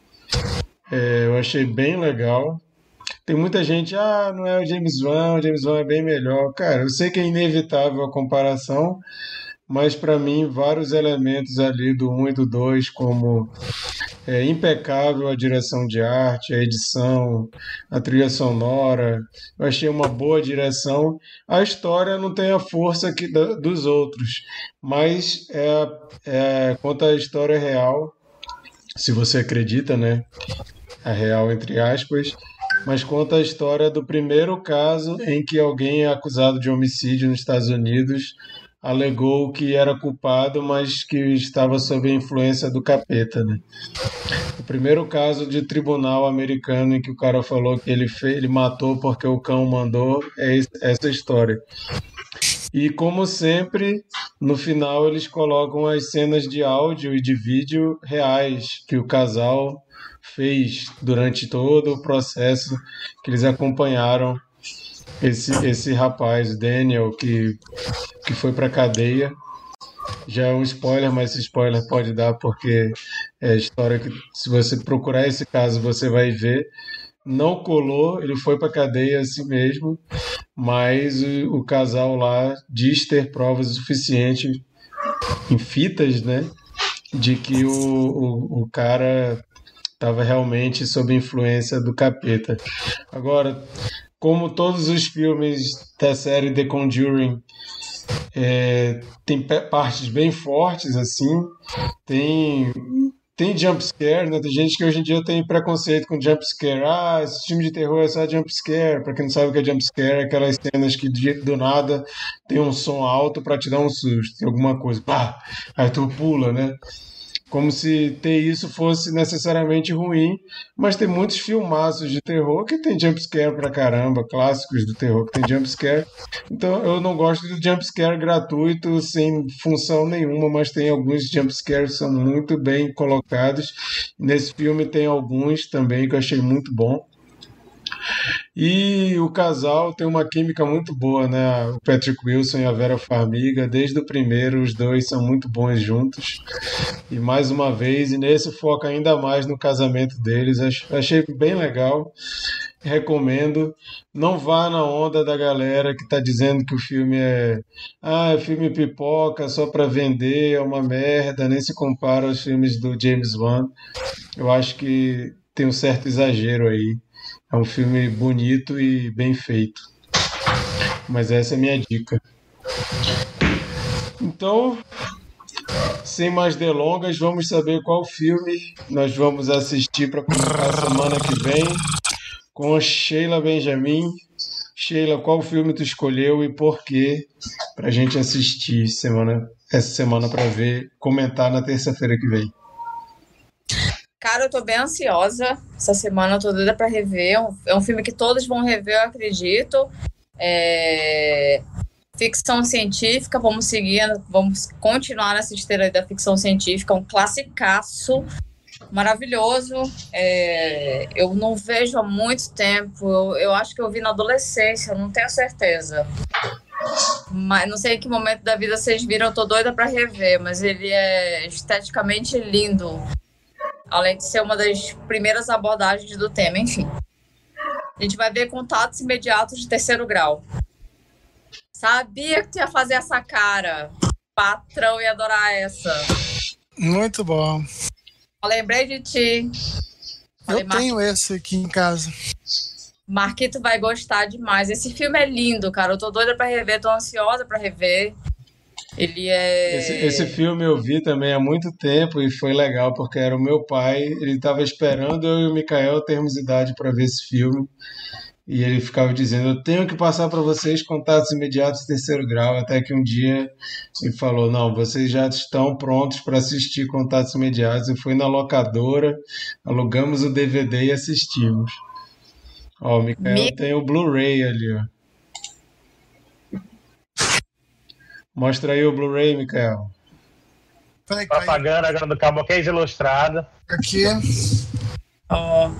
É, eu achei bem legal. Tem muita gente, ah, não é o James Wan, o James Wan é bem melhor. Cara, eu sei que é inevitável a comparação, mas para mim vários elementos ali do 1 e do 2, como é impecável a direção de arte, a edição, a trilha sonora, eu achei uma boa direção. A história não tem a força que da- dos outros, mas é, é conta a história real, se você acredita, né? A real entre aspas, mas conta a história do primeiro caso em que alguém é acusado de homicídio nos Estados Unidos alegou que era culpado, mas que estava sob a influência do capeta, né? O primeiro caso de tribunal americano em que o cara falou que ele fez, ele matou porque o cão mandou, é essa história. E como sempre, no final eles colocam as cenas de áudio e de vídeo reais que o casal fez durante todo o processo que eles acompanharam esse, esse rapaz, Daniel, que, que foi para cadeia. Já é um spoiler, mas esse spoiler pode dar porque é história que, se você procurar esse caso, você vai ver. Não colou, ele foi para cadeia assim mesmo, mas o, o casal lá diz ter provas suficientes em fitas, né? De que o, o, o cara estava realmente sob influência do capeta. Agora, como todos os filmes da série The Conjuring, é, tem partes bem fortes assim, tem tem jump scare, né? Tem gente que hoje em dia tem preconceito com jump scare. Ah, esse filme de terror é só jump scare. Pra quem não sabe o que é jump scare, é aquelas cenas que do nada tem um som alto para te dar um susto, alguma coisa. Pá! Aí tu pula, né? Como se ter isso fosse necessariamente ruim, mas tem muitos filmaços de terror que tem jumpscare pra caramba, clássicos do terror que tem jumpscare. Então eu não gosto do jumpscare gratuito, sem função nenhuma, mas tem alguns jumpscares que são muito bem colocados. Nesse filme tem alguns também que eu achei muito bom. E o casal tem uma química muito boa, né? O Patrick Wilson e a Vera Farmiga, desde o primeiro, os dois são muito bons juntos. E mais uma vez, e nesse foca ainda mais no casamento deles, achei bem legal. Recomendo. Não vá na onda da galera que está dizendo que o filme é. Ah, é filme pipoca só para vender, é uma merda, nem se compara aos filmes do James Wan. Eu acho que tem um certo exagero aí. É um filme bonito e bem feito. Mas essa é a minha dica. Então, sem mais delongas, vamos saber qual filme nós vamos assistir para a semana que vem com Sheila Benjamin. Sheila, qual filme tu escolheu e por quê para a gente assistir semana, essa semana para ver, comentar na terça-feira que vem? Cara, eu tô bem ansiosa. Essa semana eu tô doida pra rever. É um filme que todos vão rever, eu acredito. É... Ficção científica, vamos seguir, vamos continuar nessa esteira da ficção científica, um classicaço maravilhoso. É... Eu não vejo há muito tempo. Eu, eu acho que eu vi na adolescência, não tenho certeza. Mas não sei em que momento da vida vocês viram, eu tô doida para rever, mas ele é esteticamente lindo além de ser uma das primeiras abordagens do tema, enfim. A gente vai ver contatos imediatos de terceiro grau. Sabia que tu ia fazer essa cara. Patrão ia adorar essa. Muito bom. Eu lembrei de ti. Falei, Eu tenho esse aqui em casa. Marquito vai gostar demais. Esse filme é lindo, cara. Eu tô doida pra rever, tô ansiosa pra rever. Ele é. Esse, esse, filme eu vi também há muito tempo e foi legal, porque era o meu pai, ele estava esperando eu e o Mikael termos idade para ver esse filme. E ele ficava dizendo: Eu tenho que passar para vocês contatos imediatos de terceiro grau. Até que um dia ele falou: Não, vocês já estão prontos para assistir contatos imediatos. E fui na locadora, alugamos o DVD e assistimos. Ó, o Mikael Me... tem o Blu-ray ali, ó. Mostra aí o Blu-ray, Mikael. Propaganda agora do Caboquês Ilustrado. Aqui. Oh.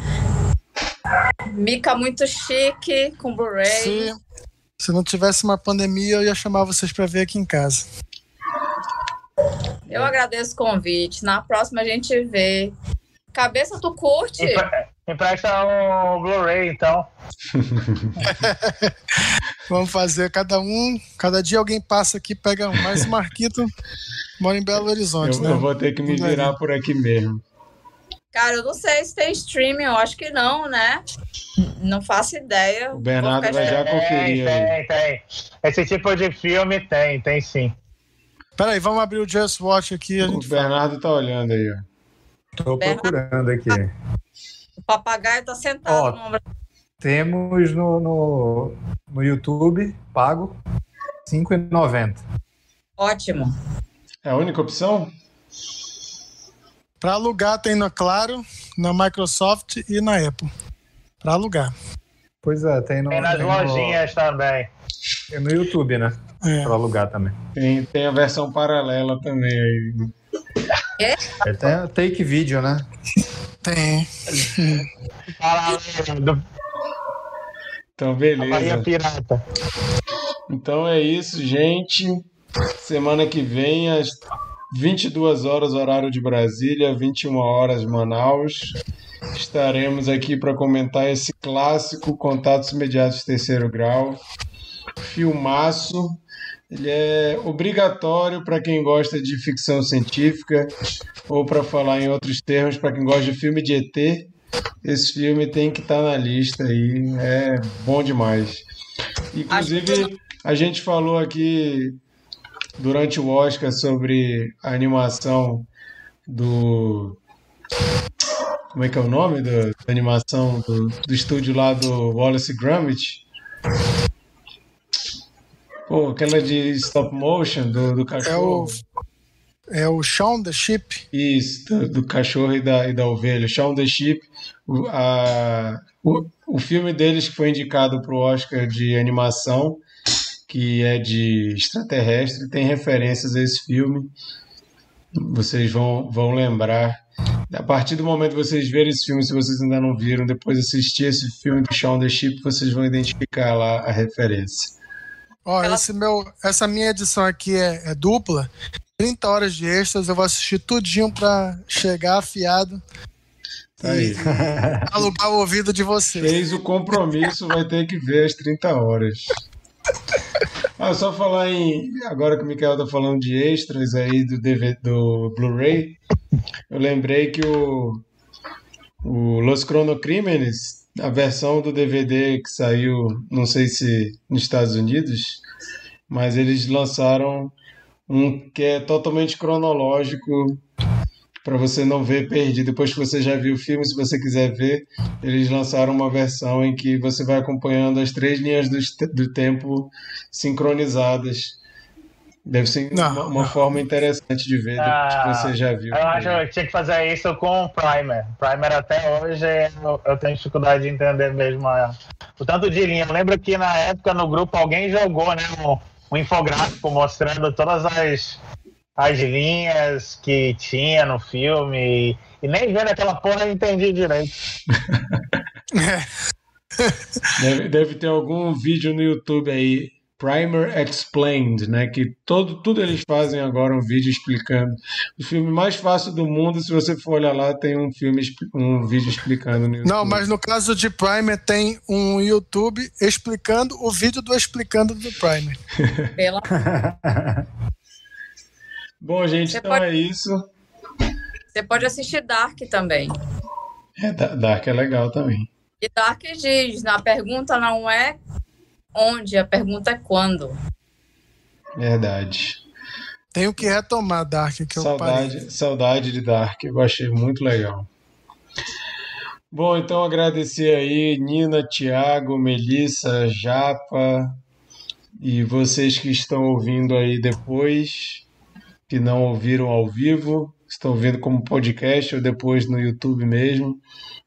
Mica muito chique, com Blu-ray. Se, se não tivesse uma pandemia, eu ia chamar vocês para ver aqui em casa. Eu agradeço o convite. Na próxima a gente vê. Cabeça, tu curte? Empresta um Blu-ray, então. Vamos fazer cada um, cada dia alguém passa aqui, pega um. Mas o Marquito mora em Belo Horizonte, eu, né? Eu vou ter que me virar por aqui mesmo. Cara, eu não sei se tem streaming, eu acho que não, né? Não faço ideia. O Bernardo vai já conferir. Tem, tem, tem. Esse tipo de filme tem, tem sim. Peraí, vamos abrir o Just Watch aqui. o Bernardo fala. tá olhando aí, ó. Tô procurando aqui. O papagaio tá sentado Ó, no ombro. Temos no, no, no YouTube, pago, R$ 5,90. Ótimo. É a única opção? Para alugar tem na Claro, na Microsoft e na Apple. Para alugar. Pois é, tem no. Tem nas tem lojinhas no, também. Tem no YouTube, né? É. Para alugar também. Tem, tem a versão paralela também aí. É? tem Take Video, né? Tem. então, beleza. Pirata. Então é isso, gente. Semana que vem, às 22 horas, horário de Brasília, 21 horas, Manaus. Estaremos aqui para comentar esse clássico Contatos Imediatos Terceiro Grau. Filmaço. Ele é obrigatório para quem gosta de ficção científica, ou para falar em outros termos, para quem gosta de filme de ET. esse filme tem que estar na lista aí. É bom demais. Inclusive, a gente falou aqui durante o Oscar sobre a animação do. Como é que é o nome da, da animação do, do estúdio lá do Wallace Gromit? Pô, aquela de stop motion do, do cachorro. É o, é o Shaun the Sheep. Isso, do, do cachorro e da, e da ovelha. Shaun the Sheep. O, a, o, o filme deles que foi indicado para o Oscar de animação, que é de extraterrestre, tem referências a esse filme. Vocês vão, vão lembrar. A partir do momento que vocês verem esse filme, se vocês ainda não viram, depois de assistir esse filme do Shaun the Sheep, vocês vão identificar lá a referência. Ó, Ela... esse meu, essa minha edição aqui é, é, dupla. 30 horas de extras, eu vou assistir tudinho pra chegar afiado. Tá aí. alugar o ouvido de vocês. Fez o compromisso, vai ter que ver as 30 horas. Ah, só falar em. Agora que o Mikael tá falando de extras aí do, DVD, do Blu-ray, eu lembrei que o, o Los Cronocrímenes, a versão do DVD que saiu, não sei se nos Estados Unidos, mas eles lançaram um que é totalmente cronológico para você não ver perdido. Depois que você já viu o filme, se você quiser ver, eles lançaram uma versão em que você vai acompanhando as três linhas do, do tempo sincronizadas. Deve ser não, uma, uma forma interessante de ver ah, que você já viu. Eu acho que eu tinha que fazer isso com o Primer. Primer até hoje eu, eu tenho dificuldade de entender mesmo a, o tanto de linha. Eu lembro que na época no grupo alguém jogou né, um, um infográfico mostrando todas as as linhas que tinha no filme. E, nem vendo aquela porra eu entendi direito. deve, deve ter algum vídeo no YouTube aí. Primer Explained, né? Que todo, tudo eles fazem agora um vídeo explicando. O filme mais fácil do mundo, se você for olhar lá, tem um filme, um vídeo explicando no YouTube. Não, mas no caso de Primer tem um YouTube explicando o vídeo do explicando do Primer. Pela... Bom, gente, Você então pode... é isso. Você pode assistir Dark também. É, Dark é legal também. E Dark diz, na pergunta não é onde, a pergunta é quando. Verdade. Tenho que retomar Dark, que eu saudade, parei. Saudade de Dark, eu achei muito legal. Bom, então agradecer aí Nina, Tiago, Melissa, Japa e vocês que estão ouvindo aí depois que não ouviram ao vivo, estão vendo como podcast ou depois no YouTube mesmo.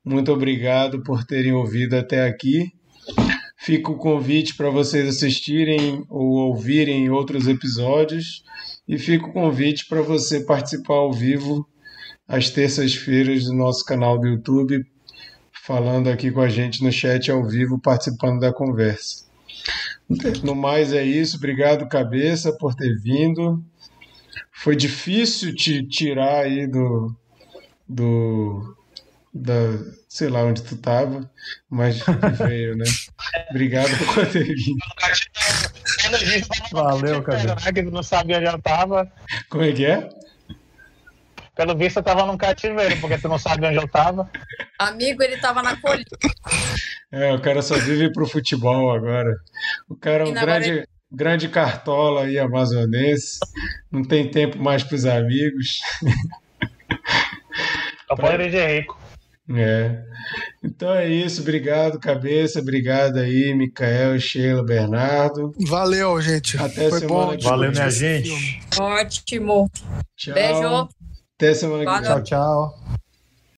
Muito obrigado por terem ouvido até aqui. Fica o convite para vocês assistirem ou ouvirem outros episódios. E fica o convite para você participar ao vivo às terças-feiras do nosso canal do YouTube, falando aqui com a gente no chat ao vivo, participando da conversa. No mais é isso, obrigado cabeça por ter vindo. Foi difícil te tirar aí do, do da, sei lá onde tu tava, mas veio, né? Obrigado por ter vindo. Valeu, cara. Que não sabia onde eu tava. Como é que é? Pelo visto eu tava num cativeiro, porque tu não sabe onde eu tava. Amigo, ele tava na colina. É, o cara só vive pro futebol agora. O cara é um grande, grande cartola e amazonense, não tem tempo mais para os amigos. Só pode de rico. É. Então é isso, obrigado, cabeça, obrigado aí, Micael, Sheila, Bernardo. Valeu, gente. Até Foi semana bom. que Valeu, minha gente. Ótimo. Tchau. Beijo. Até semana que vem. Tchau, tchau.